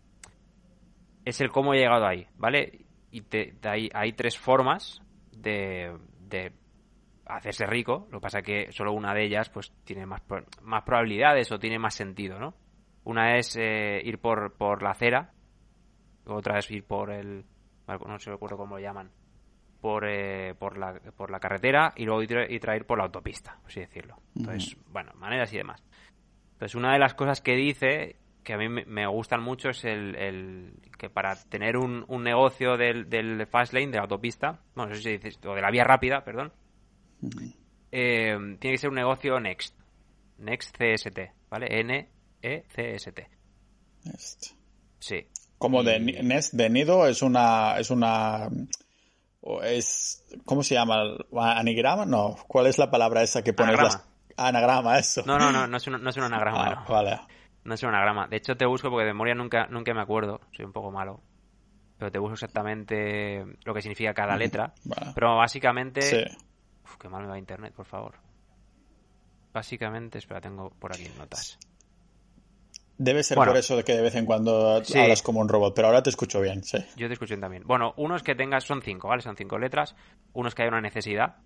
[SPEAKER 1] es el cómo he llegado ahí, ¿vale? Y te, de ahí, hay tres formas de, de hacerse rico. Lo que pasa que solo una de ellas pues tiene más, más probabilidades o tiene más sentido, ¿no? Una es eh, ir por, por la acera, otra es ir por el... No sé recuerdo cómo lo llaman. Por, eh, por, la, por la carretera y luego ir, ir traer por la autopista, por así decirlo. Entonces, bueno, maneras y demás. Entonces, una de las cosas que dice, que a mí me- me gustan mucho, es el, el que para tener un, un negocio del, del fast lane, de la autopista, bueno, no sé si dices, o de la vía rápida, perdón, eh, tiene que ser un negocio Next. Next CST, ¿vale? N-E-C-S-T.
[SPEAKER 2] Este.
[SPEAKER 1] Sí.
[SPEAKER 2] Como de Nest de nido es una es una es ¿cómo se llama? anigrama? No, ¿cuál es la palabra esa que pones
[SPEAKER 1] Anagrama.
[SPEAKER 2] las anagrama eso?
[SPEAKER 1] No, no, no, no es un, no es un anagrama,
[SPEAKER 2] Ah,
[SPEAKER 1] no.
[SPEAKER 2] vale.
[SPEAKER 1] No es un anagrama. De hecho, te busco porque de memoria nunca, nunca me acuerdo. Soy un poco malo. Pero te busco exactamente lo que significa cada letra.
[SPEAKER 2] Vale.
[SPEAKER 1] Pero básicamente...
[SPEAKER 2] Sí.
[SPEAKER 1] Uf, qué mal me va internet, por favor. Básicamente, espera, tengo por aquí notas.
[SPEAKER 2] Debe ser
[SPEAKER 1] Bueno.
[SPEAKER 2] por eso de que de vez en cuando
[SPEAKER 1] Sí.
[SPEAKER 2] hablas como un robot, pero ahora te escucho bien, sí.
[SPEAKER 1] Yo te escucho también. Bueno, uno es que tengas, son cinco, ¿vale? Son cinco letras. Uno es que hay una necesidad,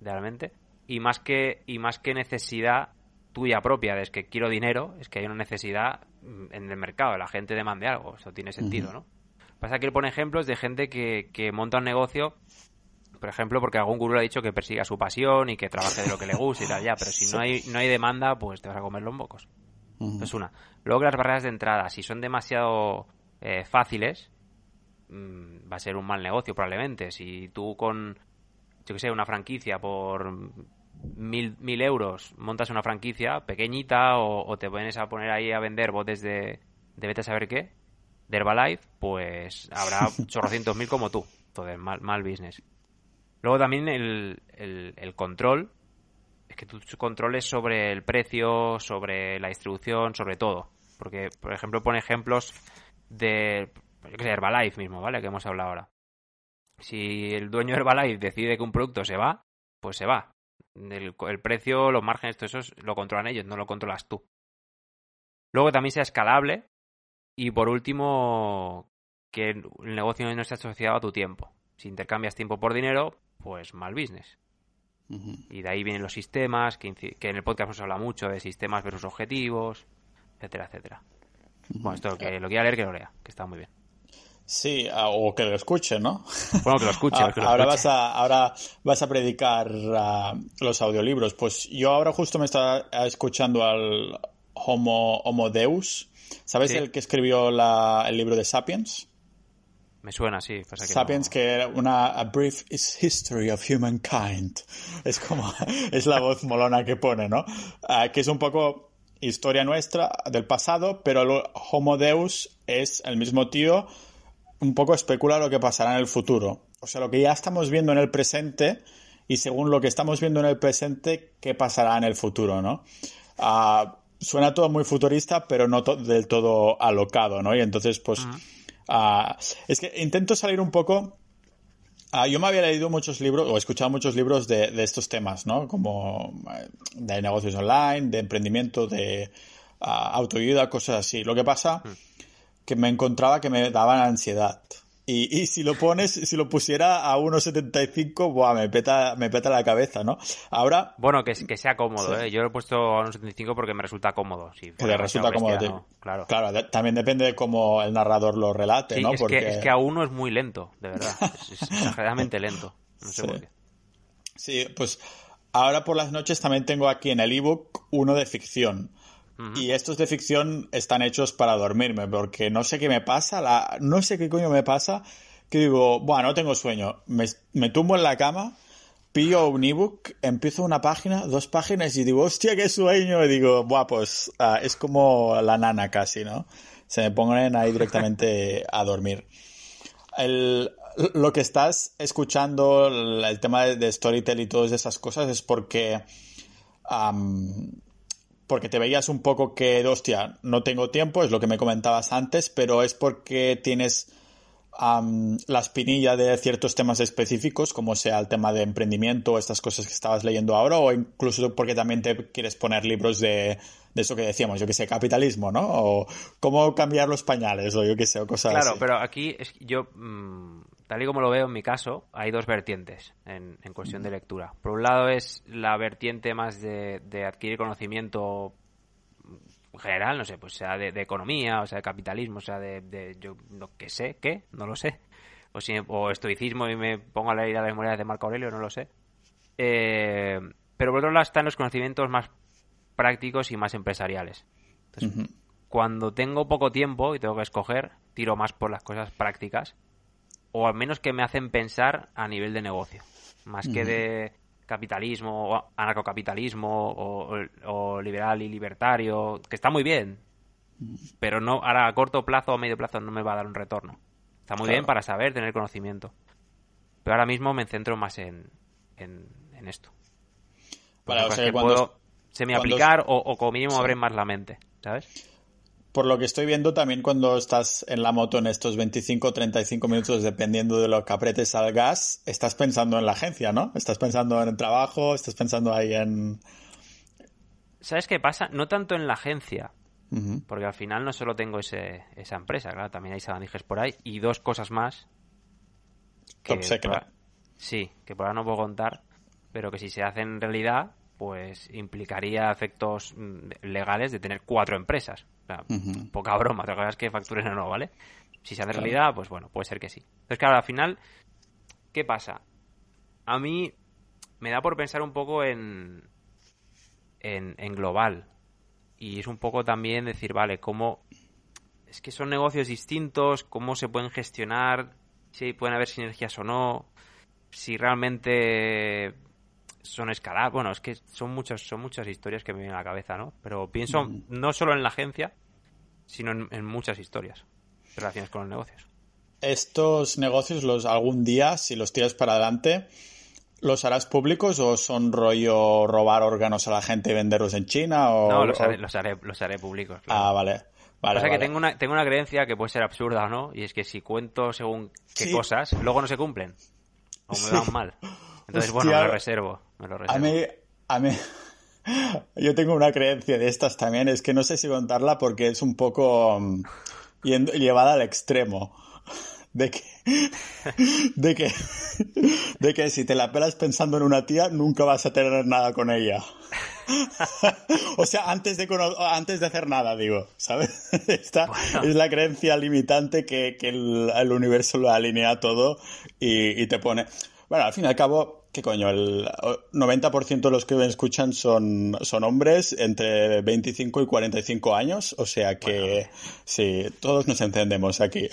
[SPEAKER 1] realmente. Y más que, y más que necesidad tuya propia, de es que quiero dinero, es que hay una necesidad mm, en el mercado, la gente demande algo. Eso tiene sentido, ¿no? Pasa que él pone ejemplos de gente que, que monta un negocio, por ejemplo, porque algún gurú le ha dicho que persiga su pasión y que trabaje de lo que le gusta y tal, ya. Pero si no hay, no hay demanda, pues te vas a comer los mocos. Eso es una. Luego las barreras de entrada, si son demasiado eh, fáciles, mm, va a ser un mal negocio probablemente. Si tú con, yo que sé, una franquicia por mil, mil euros montas una franquicia pequeñita o, o te pones a poner ahí a vender botes de, de vete a saber qué, de Herbalife, pues habrá chorrocientos mil como tú. Entonces, mal, mal business. Luego también el, el, el control, es que tú controles sobre el precio, sobre la distribución, sobre todo. Porque, por ejemplo, pone ejemplos de, sé, Herbalife mismo, ¿vale? Que hemos hablado ahora. Si el dueño de Herbalife decide que un producto se va, pues se va. El, el precio, los márgenes, todo eso es- lo controlan ellos, no lo controlas tú. Luego también sea escalable. Y por último, que el negocio no esté asociado a tu tiempo. Si intercambias tiempo por dinero, pues mal business. Y de ahí vienen los sistemas, que, en el podcast nos habla mucho de sistemas versus objetivos, etcétera, etcétera. Bueno, esto que lo quiera leer, que lo lea, que está muy bien.
[SPEAKER 2] Sí, o que lo escuche, ¿no?
[SPEAKER 1] Bueno, que lo escuche,
[SPEAKER 2] Ah,
[SPEAKER 1] que lo
[SPEAKER 2] ahora,
[SPEAKER 1] escuche.
[SPEAKER 2] vas a, ahora vas a predicar los audiolibros. Pues yo ahora justo me estaba escuchando al Homo, Homo Deus. ¿Sabes
[SPEAKER 1] Sí.
[SPEAKER 2] el que escribió la- el libro de Sapiens?
[SPEAKER 1] Me suena, sí. Pasa que
[SPEAKER 2] Sapiens,
[SPEAKER 1] no-
[SPEAKER 2] que era una a brief is history of humankind. Es como, es la voz molona que pone, ¿no? Ah, que es un poco historia nuestra del pasado, pero lo- Homo Deus es el mismo tío, un poco especula lo que pasará en el futuro. O sea, lo que ya estamos viendo en el presente y según lo que estamos viendo en el presente, qué pasará en el futuro, ¿no? Ah, suena todo muy futurista, pero no to- del todo alocado, ¿no? Y entonces, pues, ah, es que intento salir un poco Ah, yo me había leído muchos libros o escuchado muchos libros de, de estos temas, ¿no? Como eh, de negocios online, de emprendimiento, de ah, autoayuda, cosas así. Lo que pasa que me encontraba que me daban ansiedad. Y, y si lo pones, si lo pusiera a 1.75, buah, me peta, me peta la cabeza, ¿no? Ahora.
[SPEAKER 1] Bueno, que, que sea cómodo, ¿eh? Yo lo he puesto a 1.75 porque me resulta cómodo. Si
[SPEAKER 2] que
[SPEAKER 1] fuera
[SPEAKER 2] le resulta cómodo.
[SPEAKER 1] bestia, no, claro.
[SPEAKER 2] Claro, de- también depende de cómo el narrador lo relate,
[SPEAKER 1] Sí,
[SPEAKER 2] ¿no?
[SPEAKER 1] es,
[SPEAKER 2] Porque...
[SPEAKER 1] que, es que a uno es muy lento, de verdad. Es, es exageradamente lento. No sé
[SPEAKER 2] Sí.
[SPEAKER 1] por qué.
[SPEAKER 2] Sí, pues ahora por las noches también tengo aquí en el ebook uno de ficción. Y estos de ficción están hechos para dormirme, porque no sé qué me pasa, la... no sé qué coño me pasa, que digo, bueno, no tengo sueño, me, me tumbo en la cama, pillo un ebook, empiezo una página, dos páginas y digo, hostia, qué sueño, y digo, buah, pues ah, es como la nana casi, ¿no? Se me ponen ahí directamente a dormir el, lo que estás escuchando, el, el tema de, de Storytel y todas esas cosas, es porque. Porque te veías un poco que, hostia, no tengo tiempo, es lo que me comentabas antes, pero es porque tienes la espinilla de ciertos temas específicos, como sea el tema de emprendimiento, estas cosas que estabas leyendo ahora, o incluso porque también te quieres poner libros de, de eso que decíamos, yo que sé, capitalismo, ¿no? O cómo cambiar los pañales, o yo que sé, o cosas
[SPEAKER 1] Claro,
[SPEAKER 2] así.
[SPEAKER 1] pero aquí es yo, mm, tal y como lo veo en mi caso, hay dos vertientes en, en cuestión de lectura. Por un lado es la vertiente más de, de adquirir conocimiento general, no sé, pues sea de, de economía, o sea de capitalismo, o sea de, de yo lo que sé, ¿qué? No lo sé. O, si, o estoicismo y me pongo a leer las memorias de Marco Aurelio, no lo sé. Eh, pero por otro lado están los conocimientos más prácticos y más empresariales. Entonces, cuando tengo poco tiempo y tengo que escoger, tiro más por las cosas prácticas o al menos que me hacen pensar a nivel de negocio, más que de capitalismo o anarcocapitalismo o, liberal y libertario, que está muy bien, pero no ahora a corto plazo o medio plazo no me va a dar un retorno. Está muy
[SPEAKER 2] Claro.
[SPEAKER 1] bien para saber, tener conocimiento. Pero ahora mismo me centro más en, en, en esto.
[SPEAKER 2] Vale, o sea
[SPEAKER 1] que
[SPEAKER 2] que cuando-
[SPEAKER 1] puedo semi-aplicar o, o como mínimo
[SPEAKER 2] Sí.
[SPEAKER 1] abrir más la mente, ¿sabes?
[SPEAKER 2] Por lo que estoy viendo también cuando estás en la moto en estos 25 o 35 minutos, dependiendo de lo que apretes al gas, estás pensando en la agencia, ¿no? Estás pensando en el trabajo, estás pensando ahí en...
[SPEAKER 1] ¿Sabes qué pasa? No tanto en la agencia, porque al final no solo tengo ese, esa empresa, claro, también hay sabandijas por ahí y dos cosas más.
[SPEAKER 2] Top secret.
[SPEAKER 1] sí, que por ahora no puedo contar, pero que si se hacen realidad, pues implicaría efectos mm, legales de tener cuatro empresas. O sea, poca broma, otra cosa es que facturen o no, ¿vale? Si se hace
[SPEAKER 2] Claro.
[SPEAKER 1] realidad, pues bueno, puede ser que sí. Entonces, claro, al final, ¿qué pasa? A mí me da por pensar un poco en, en, en global. Y es un poco también decir, vale, cómo... Es que son negocios distintos, cómo se pueden gestionar, si pueden haber sinergias o no, si realmente son escalables. Bueno, es que son muchas, son muchas historias que me vienen a la cabeza, ¿no? Pero pienso no solo en la agencia, sino en, en muchas historias relacionadas con los negocios.
[SPEAKER 2] Estos negocios, los algún día, si los tiras para adelante, ¿los harás públicos o son rollo robar órganos a la gente y venderlos en China? O,
[SPEAKER 1] No, los
[SPEAKER 2] o-
[SPEAKER 1] haré, los haré, los haré públicos. claro.
[SPEAKER 2] Ah, vale. Vale,
[SPEAKER 1] o sea que tengo una, tengo una creencia que puede ser absurda o no, y es que si cuento según qué
[SPEAKER 2] Sí.
[SPEAKER 1] cosas, luego no se cumplen. O me van mal. Entonces, bueno, me lo reservo. Me lo
[SPEAKER 2] A mí, a mí, yo tengo una creencia de estas también, es que no sé si contarla porque es un poco mm, llevada al extremo. De que, de que, de que si te la pelas pensando en una tía, nunca vas a tener nada con ella. o sea, antes de, antes de hacer nada, digo, ¿sabes? Esta es la creencia limitante que, que el, el universo lo alinea todo y, y te pone... Bueno, al fin y al cabo, ¿qué coño? El 90% de los que me escuchan son, son hombres entre 25 y 45 años, o sea que sí, todos nos encendemos aquí.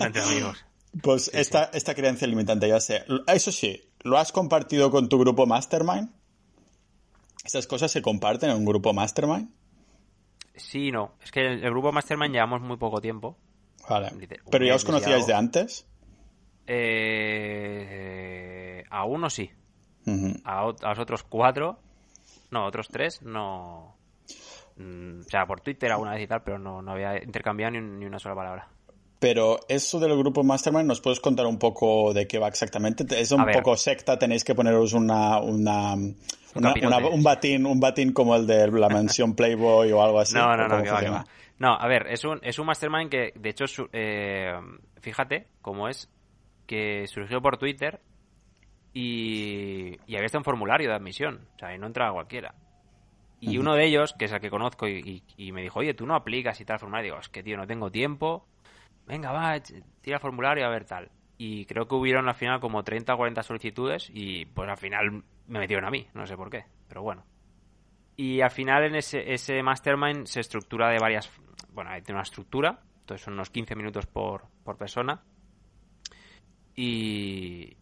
[SPEAKER 1] Entre amigos.
[SPEAKER 2] Pues esta, esta creencia limitante, ya sé. Eso sí, ¿lo has compartido con tu grupo Mastermind? ¿Esas cosas se comparten en un grupo Mastermind?
[SPEAKER 1] Sí no. Es que el, el grupo Mastermind llevamos muy poco tiempo.
[SPEAKER 2] Vale. ¿Pero ya os conocíais de antes?
[SPEAKER 1] Eh, a uno sí. A, a los otros cuatro. No, otros tres no. Mm, O sea, por Twitter alguna vez y tal, pero no, no había intercambiado ni, ni una sola palabra.
[SPEAKER 2] Pero eso del grupo Mastermind, ¿nos puedes contar un poco de qué va exactamente? Es un poco secta, tenéis que poneros una, una, un batín, un batín como el de la mansión Playboy o algo así.
[SPEAKER 1] No, no, no, No, a ver, es un, es un mastermind que, de hecho, eh, fíjate cómo es, que surgió por Twitter y, y había está un formulario de admisión. O sea, y no entraba cualquiera. Y uno de ellos, que es el que conozco, y, me dijo, oye, tú no aplicas y tal formulario. Digo, es que, tío, no tengo tiempo. Venga, va, tira el formulario a ver tal. Y creo que hubieron al final como 30 o 40 solicitudes y pues al final me metieron a mí, no sé por qué, pero bueno. Y al final en ese, ese mastermind se estructura de varias... Bueno, hay una estructura, entonces son unos 15 minutos por, por persona. Y,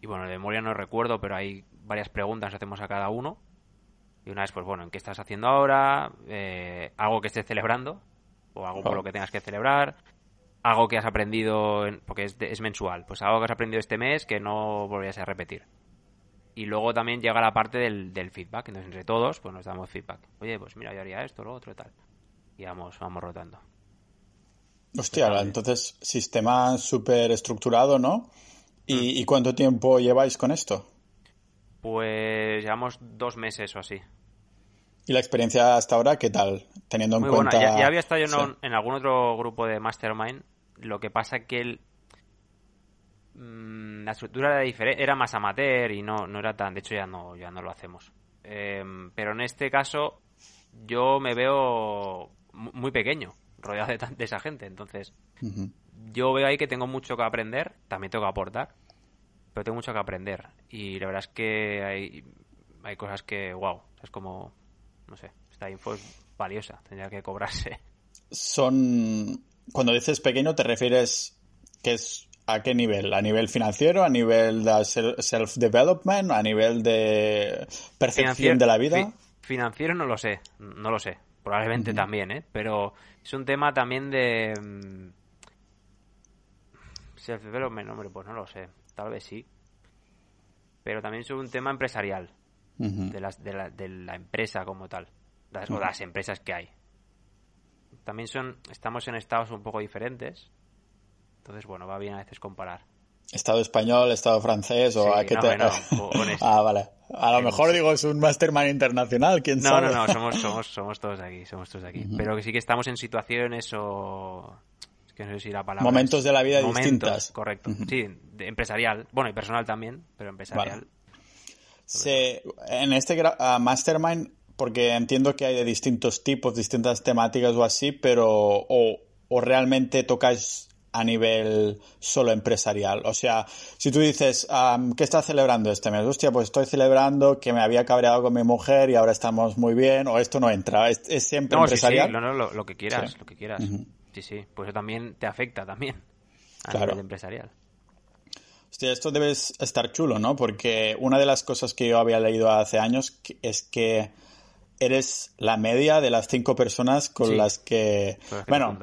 [SPEAKER 1] y bueno, de memoria no recuerdo, pero hay varias preguntas que hacemos a cada uno y una vez, pues bueno, ¿en qué estás haciendo ahora? Eh, algo que estés celebrando, o algo por lo que tengas que celebrar, algo que has aprendido, porque es, es, mensual, pues algo que has aprendido este mes que no volvías a repetir. Y luego también llega la parte del, del, feedback, entonces entre todos pues nos damos feedback. Oye, pues mira, yo haría esto, lo otro y tal. Y vamos, vamos rotando.
[SPEAKER 2] Hostia, entonces sistema súper estructurado, ¿no? ¿Y, mm. ¿Y cuánto tiempo lleváis con esto?
[SPEAKER 1] Pues llevamos dos meses o así.
[SPEAKER 2] ¿Y la experiencia hasta ahora qué tal? Teniendo en cuenta.
[SPEAKER 1] Bueno, ya, había estado yo en, algún otro grupo de Mastermind. Lo que pasa que el, mm, la estructura era diferente, era más amateur y no, no era tan. De hecho, ya no, ya no lo hacemos. Em, pero en este caso, yo me veo muy pequeño, rodeado de, de esa gente. Entonces, yo veo ahí que tengo mucho que aprender, también tengo que aportar pero tengo mucho que aprender. Y la verdad es que hay, hay cosas que, wow, es como, no sé, esta info es valiosa, tendría que cobrarse.
[SPEAKER 2] Son, cuando dices pequeño, ¿te refieres que es a qué nivel? ¿A nivel financiero? ¿A nivel de self-development? ¿A nivel de percepción de la vida?
[SPEAKER 1] financiero no lo sé, no lo sé. Probablemente también, ¿eh? Pero es un tema también de... Mm, self-development, hombre, pues no lo sé tal vez sí. Pero también es un tema empresarial, de, las, de, la, de la empresa como tal, las, o las empresas que hay. También son, estamos en estados un poco diferentes, entonces bueno, va bien a veces comparar.
[SPEAKER 2] Estado español, Estado francés o a qué te... ah, vale. A lo mejor digo es un mastermind internacional, quién sabe.
[SPEAKER 1] No, no, no, somos, somos, somos todos aquí, somos todos aquí. Pero que sí que estamos en situaciones o
[SPEAKER 2] Momentos de la vida distintas.
[SPEAKER 1] Correcto. Sí, empresarial. Bueno, y personal también, pero empresarial.
[SPEAKER 2] en este ah, Mastermind, porque entiendo que hay de distintos tipos, distintas temáticas o así, pero o, realmente tocáis a nivel solo empresarial. O sea, si tú dices, ¿qué estás celebrando este mes? Hostia, pues estoy celebrando que me había cabreado con mi mujer y ahora estamos muy bien, o esto no entra. ¿Es, siempre empresarial?
[SPEAKER 1] no, no, lo, que quieras, lo que quieras. Sí, sí, pues eso también te afecta también a nivel empresarial.
[SPEAKER 2] Hostia, esto debe estar chulo, ¿no? Porque una de las cosas que yo había leído hace años es que eres la media de las cinco personas con las que... bueno,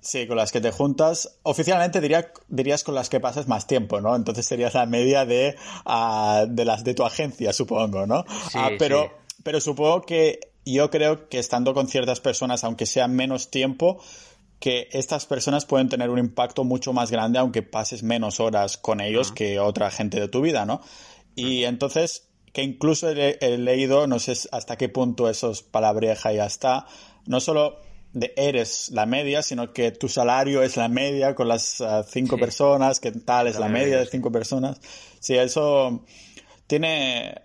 [SPEAKER 2] sí, con las que te juntas. Oficialmente diría, dirías con las que pasas más tiempo, ¿no? Entonces serías la media de, ah, de las de tu agencia, supongo, ¿no? Sí, ah, pero, pero supongo que yo creo que estando con ciertas personas, aunque sea menos tiempo, que estas personas pueden tener un impacto mucho más grande aunque pases menos horas con ellos que otra gente de tu vida, ¿no? Y entonces, que incluso he, leído, no sé hasta qué punto eso es palabreja y ya está, no solo de eres la media, sino que tu salario es la media con las ah, cinco personas, que tal es la media de cinco personas. Sí, eso tiene,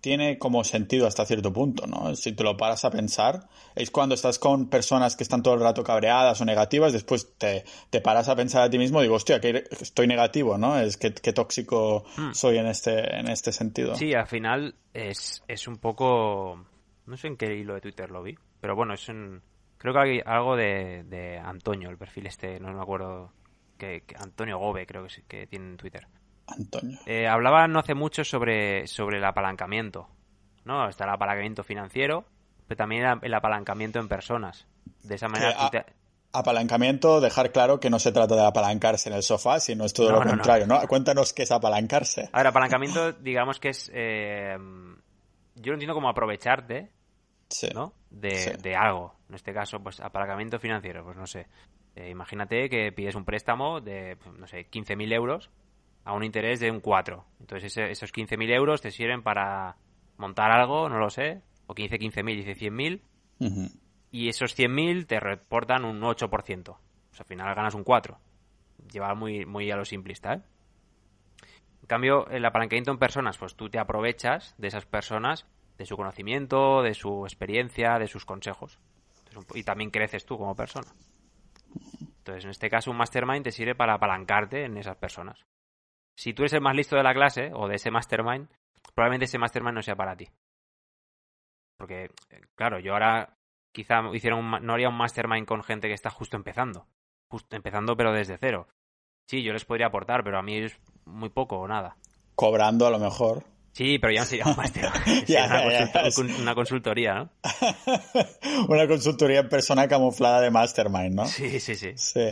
[SPEAKER 2] tiene como sentido hasta cierto punto, ¿no? Si te lo paras a pensar, es cuando estás con personas que están todo el rato cabreadas o negativas, después te, te paras a pensar a ti mismo y digo, hostia, que estoy negativo, ¿no? Es que, tóxico hmm. soy en este, en este sentido.
[SPEAKER 1] Sí, al final es, es un poco... No sé en qué hilo de Twitter lo vi, pero bueno, es un... Creo que hay algo de, de Antonio, el perfil este, no me acuerdo, que, Antonio Gobe creo que, que tiene en Twitter
[SPEAKER 2] Antonio.
[SPEAKER 1] Eh, hablaba no hace mucho sobre, sobre el apalancamiento. ¿no? Está el apalancamiento financiero, pero también el apalancamiento en personas. De esa manera.
[SPEAKER 2] Apalancamiento, dejar claro que no se trata de apalancarse en el sofá, sino es todo lo contrario, no, Cuéntanos qué es apalancarse.
[SPEAKER 1] A ver, apalancamiento, digamos que es. Eh, yo lo entiendo como aprovecharte, ¿no? De, de algo. En este caso, pues apalancamiento financiero, pues no sé. Eh, imagínate que pides un préstamo de, no sé, 15.000 euros a un interés de un 4. Entonces esos 15.000 euros te sirven para montar algo, no lo sé, o 15, 15.000, dice 100.000, y esos 100.000 te reportan un 8%. Pues al final ganas un 4. Lleva muy, muy a lo simplista, ¿eh? En cambio, el apalancamiento en personas, pues tú te aprovechas de esas personas, de su conocimiento, de su experiencia, de sus consejos. y también creces tú como persona. Entonces, en este caso, un mastermind te sirve para apalancarte en esas personas. Si tú eres el más listo de la clase o de ese mastermind, probablemente ese mastermind no sea para ti. Porque, claro, yo ahora quizá hicieron no haría un mastermind con gente que está justo empezando. Empezando, pero desde cero. Sí, yo les podría aportar, pero a mí es muy poco o nada.
[SPEAKER 2] Cobrando a lo mejor.
[SPEAKER 1] Sí, pero ya no sería un máster. una, consultoría, ¿no?
[SPEAKER 2] una consultoría en persona camuflada de mastermind, ¿no?
[SPEAKER 1] Sí, sí, sí.
[SPEAKER 2] Sí.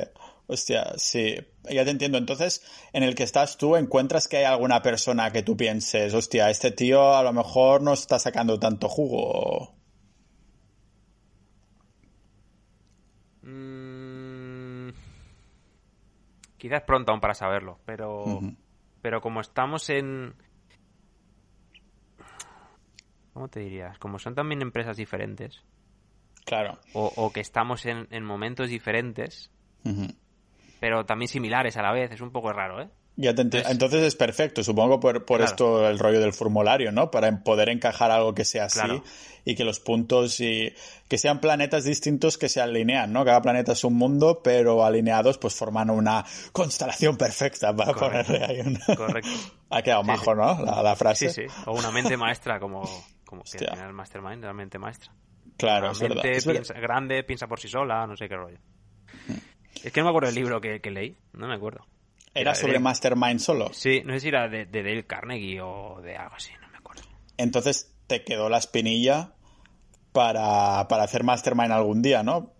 [SPEAKER 2] Hostia, sí. Ya te entiendo. Entonces, en el que estás tú, ¿encuentras que hay alguna persona que tú pienses, hostia, este tío a lo mejor no está sacando tanto jugo?
[SPEAKER 1] Mm, quizás pronto aún para saberlo, pero, pero como estamos en, ¿Cómo te dirías? Como son también empresas diferentes.
[SPEAKER 2] Claro.
[SPEAKER 1] O, que estamos en, momentos diferentes, pero también similares a la vez. Es un poco raro, ¿eh?
[SPEAKER 2] Ya te Entonces es perfecto, supongo por, por esto el rollo del formulario, ¿no? Para poder encajar algo que sea así y que los puntos y que sean planetas distintos que se alinean, ¿no? Cada planeta es un mundo, pero alineados pues forman una constelación perfecta para ponerle ahí un...
[SPEAKER 1] Correcto.
[SPEAKER 2] ha quedado majo, ¿no? La, frase.
[SPEAKER 1] Sí, sí. O una mente maestra como, como que el mastermind, la mente maestra.
[SPEAKER 2] Claro, es verdad.
[SPEAKER 1] piensa, grande, piensa por sí sola, no sé qué rollo. Es que no me acuerdo el libro que leí, no me acuerdo.
[SPEAKER 2] ¿Era sobre Mastermind solo?
[SPEAKER 1] Sí, no sé si era de, Dale Carnegie o de algo así, no me acuerdo.
[SPEAKER 2] Entonces te quedó la espinilla para, hacer Mastermind algún día, ¿no?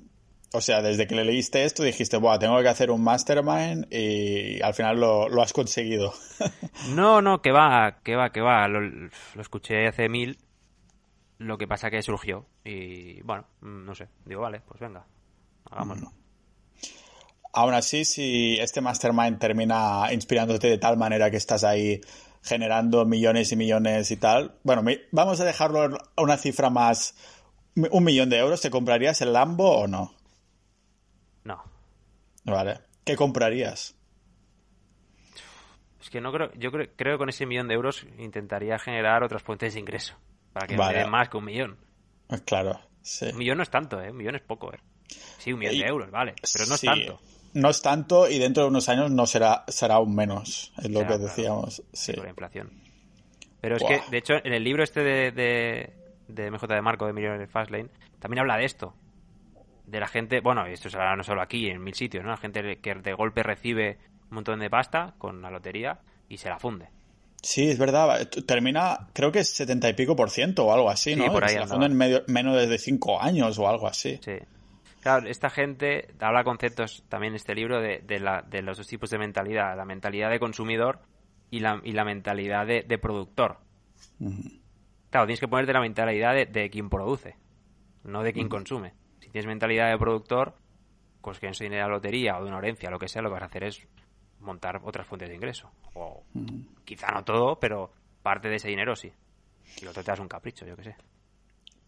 [SPEAKER 2] O sea, desde que le leíste esto dijiste, Buah, tengo que hacer un Mastermind y al final lo, has conseguido.
[SPEAKER 1] no, no, que va, que va, que va. Lo, lo, escuché hace mil. Lo que pasa que surgió. Y bueno, no sé. Digo, vale, pues venga, hagámoslo.
[SPEAKER 2] Aún así, si este mastermind termina inspirándote de tal manera que estás ahí generando millones y millones y tal, bueno, vamos a dejarlo a una cifra más, un millón de euros, ¿te comprarías el Lambo o no?
[SPEAKER 1] No.
[SPEAKER 2] Vale. ¿Qué comprarías?
[SPEAKER 1] Es que no creo, yo creo, creo que con ese millón de euros intentaría generar otras fuentes de ingreso para que me dé más que un millón.
[SPEAKER 2] Claro, sí.
[SPEAKER 1] Un millón no es tanto, ¿eh? Un millón es poco, ¿eh? Sí, un millón de euros, vale, pero no es tanto
[SPEAKER 2] no es tanto y dentro de unos años no será, será aún menos, es lo que decíamos. Sí.
[SPEAKER 1] Por la inflación. Pero es que, de hecho, en el libro este de, de, MJ de Marco de Millionaire Fastlane, también habla de esto. De la gente, bueno, esto se habla no solo aquí, en mil sitios, ¿no? La gente que de golpe recibe un montón de pasta con la lotería y se la funde.
[SPEAKER 2] Sí, es verdad. Termina, creo que es setenta y pico por ciento o algo así, ¿no? se la funde en medio, menos de cinco años o algo así.
[SPEAKER 1] Sí. Claro, esta gente habla conceptos también en este libro de, los dos tipos de mentalidad, la mentalidad de consumidor y la, mentalidad de, productor. Claro, tienes que ponerte la mentalidad de, quien produce, no de quien consume. Si tienes mentalidad de productor, pues que en dinero de la lotería o de una herencia, lo que sea, lo que vas a hacer es montar otras fuentes de ingreso. O quizá no todo, pero parte de ese dinero sí. Y lo otro te das un capricho, yo qué sé.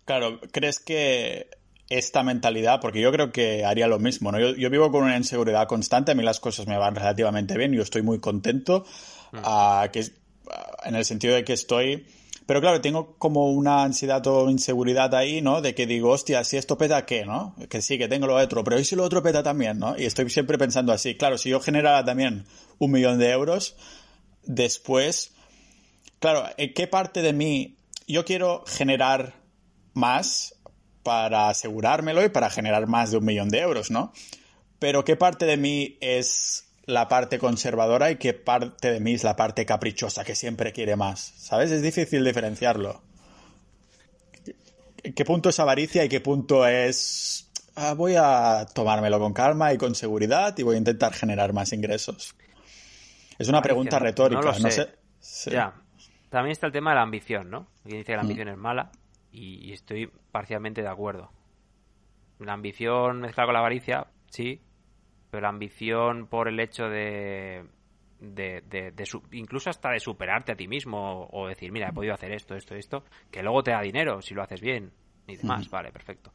[SPEAKER 2] Claro, ¿crees que esta mentalidad, porque yo creo que haría lo mismo, ¿no? Yo, vivo con una inseguridad constante, a mí las cosas me van relativamente bien, yo estoy muy contento, mm. que, en el sentido de que estoy... Pero claro, tengo como una ansiedad o inseguridad ahí, ¿no? De que digo, hostia, si esto peta, ¿qué, no? Que sí, que tengo lo otro, pero ¿y si lo otro peta también, no? Y estoy siempre pensando así. Claro, si yo generara también un millón de euros, después, claro, ¿en qué parte de mí yo quiero generar más para asegurármelo y para generar más de un millón de euros, ¿no? Pero ¿qué parte de mí es la parte conservadora y qué parte de mí es la parte caprichosa que siempre quiere más? ¿Sabes? Es difícil diferenciarlo. ¿Qué punto es avaricia y qué punto es... Ah, voy a tomármelo con calma y con seguridad y voy a intentar generar más ingresos? Es una pregunta retórica, no, sé.
[SPEAKER 1] Ya. También está el tema de la ambición, ¿no? Alguien dice que la ambición es mala y, estoy parcialmente de acuerdo. La ambición mezclada con la avaricia, sí, pero la ambición por el hecho de, de, de, incluso hasta de superarte a ti mismo o, decir, mira, he podido hacer esto, esto, esto, que luego te da dinero si lo haces bien y demás, vale, perfecto.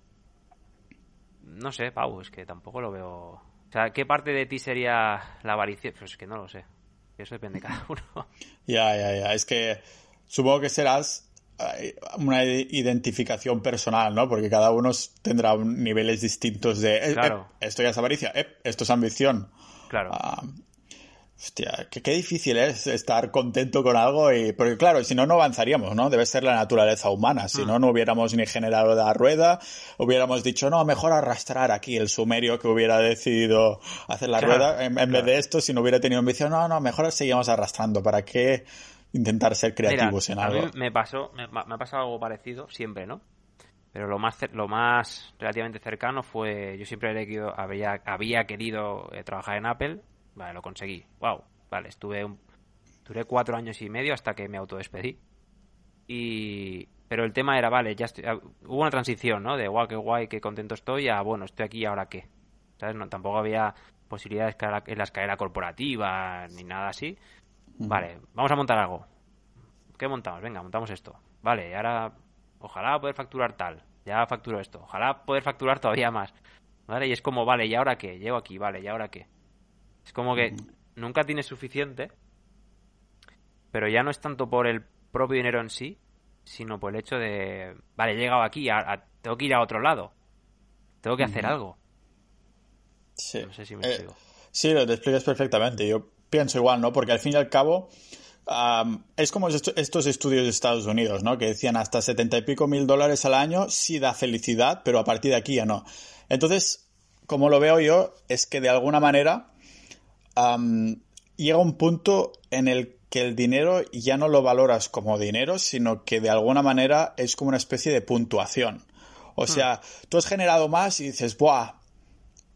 [SPEAKER 1] No sé, Pau, es que tampoco lo veo. O sea, ¿qué parte de ti sería la avaricia? Pues es que no lo sé. Eso depende de cada uno.
[SPEAKER 2] Ya, ya, ya. Es que supongo que serás una identificación personal, ¿no? Porque cada uno tendrá niveles distintos de eh, claro. esto ya es avaricia, esto es ambición.
[SPEAKER 1] Claro. Ah,
[SPEAKER 2] hostia, qué, difícil es estar contento con algo y porque claro, si no no avanzaríamos, ¿no? Debe ser la naturaleza humana, si no no hubiéramos ni generado la rueda, hubiéramos dicho, "No, mejor arrastrar aquí el sumerio que hubiera decidido hacer la rueda en, vez de esto si no hubiera tenido ambición, no, no, mejor seguimos arrastrando, ¿para qué intentar ser creativos en algo.
[SPEAKER 1] A mí me pasó, me, ha pasado algo parecido siempre, ¿no? Pero lo más, lo más relativamente cercano fue, yo siempre había, había querido eh, trabajar en Apple, vale, lo conseguí, wow, vale, estuve un, duré cuatro años y medio hasta que me autodespedí. Y, pero el tema era, vale, ya ah, hubo una transición, ¿no? De guau, qué guay, qué contento estoy, a bueno, estoy aquí, ¿ahora qué? ¿Sabes? No, tampoco había posibilidades en la escalera corporativa ni nada así. Vale, vamos a montar algo. ¿Qué montamos? Venga, montamos esto. Vale, y ahora ojalá poder facturar tal. Ya facturo esto. Ojalá poder facturar todavía más. ¿Vale? Y es como, vale, ¿y ahora qué? Llego aquí, vale, ¿y ahora qué? Es como que nunca tienes suficiente, pero ya no es tanto por el propio dinero en sí, sino por el hecho de, vale, he llegado aquí, tengo que ir a otro lado. Tengo que hacer algo.
[SPEAKER 2] Sí.
[SPEAKER 1] No sé si me
[SPEAKER 2] eh, Sí, lo explicas perfectamente. Yo pienso igual, ¿no? Porque al fin y al cabo es como estos estudios de Estados Unidos, ¿no? Que decían hasta setenta y pico mil dólares al año sí da felicidad, pero a partir de aquí ya no. Entonces, como lo veo yo, es que de alguna manera llega un punto en el que el dinero ya no lo valoras como dinero, sino que de alguna manera es como una especie de puntuación. O sea, hmm. tú has generado más y dices, ¡buah!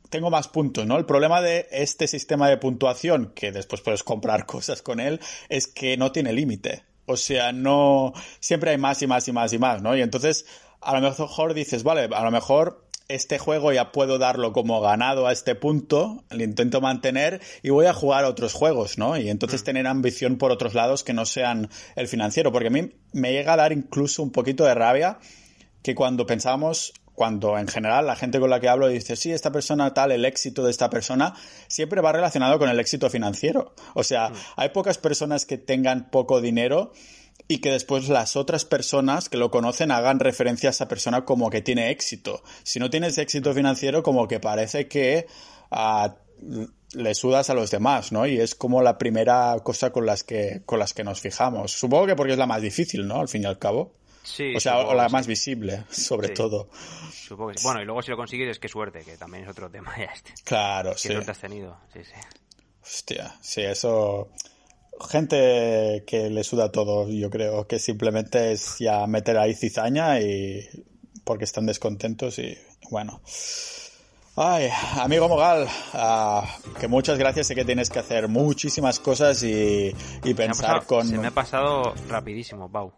[SPEAKER 2] Tengo más puntos, ¿no? El problema de este sistema de puntuación, que después puedes comprar cosas con él, es que no tiene límite. O sea, no, siempre hay más y más y más y más, ¿no? Y entonces, a lo mejor dices, vale, a lo mejor este juego ya puedo darlo como ganado a este punto, lo intento mantener y voy a jugar a otros juegos, ¿no? Y entonces mm. tener ambición por otros lados que no sean el financiero, porque a mí me llega a dar incluso un poquito de rabia que cuando pensamos cuando en general la gente con la que hablo dice, sí, esta persona tal, el éxito de esta persona siempre va relacionado con el éxito financiero. O sea, mm. hay pocas personas que tengan poco dinero y que después las otras personas que lo conocen hagan referencia a esa persona como que tiene éxito. Si no tienes éxito financiero, como que parece que ah, le sudas a los demás, ¿no? Y es como la primera cosa con las que, con las que nos fijamos. Supongo que porque es la más difícil, ¿no? Al fin y al cabo o sea, o la más visible, sobre todo.
[SPEAKER 1] Supongo que sí. Bueno, y luego si lo consigues es que suerte, que también es otro tema ya este.
[SPEAKER 2] Claro, sí.
[SPEAKER 1] ¿Qué suerte has tenido? Sí, sí.
[SPEAKER 2] Hostia, sí, eso... Gente que le suda todo, yo creo que simplemente es ya meter ahí cizaña y... porque están descontentos y bueno... Ay, amigo Mogal, ah, que muchas gracias. Sé que tienes que hacer muchísimas cosas y, y pensar con.
[SPEAKER 1] Se me ha pasado rapidísimo, Pau.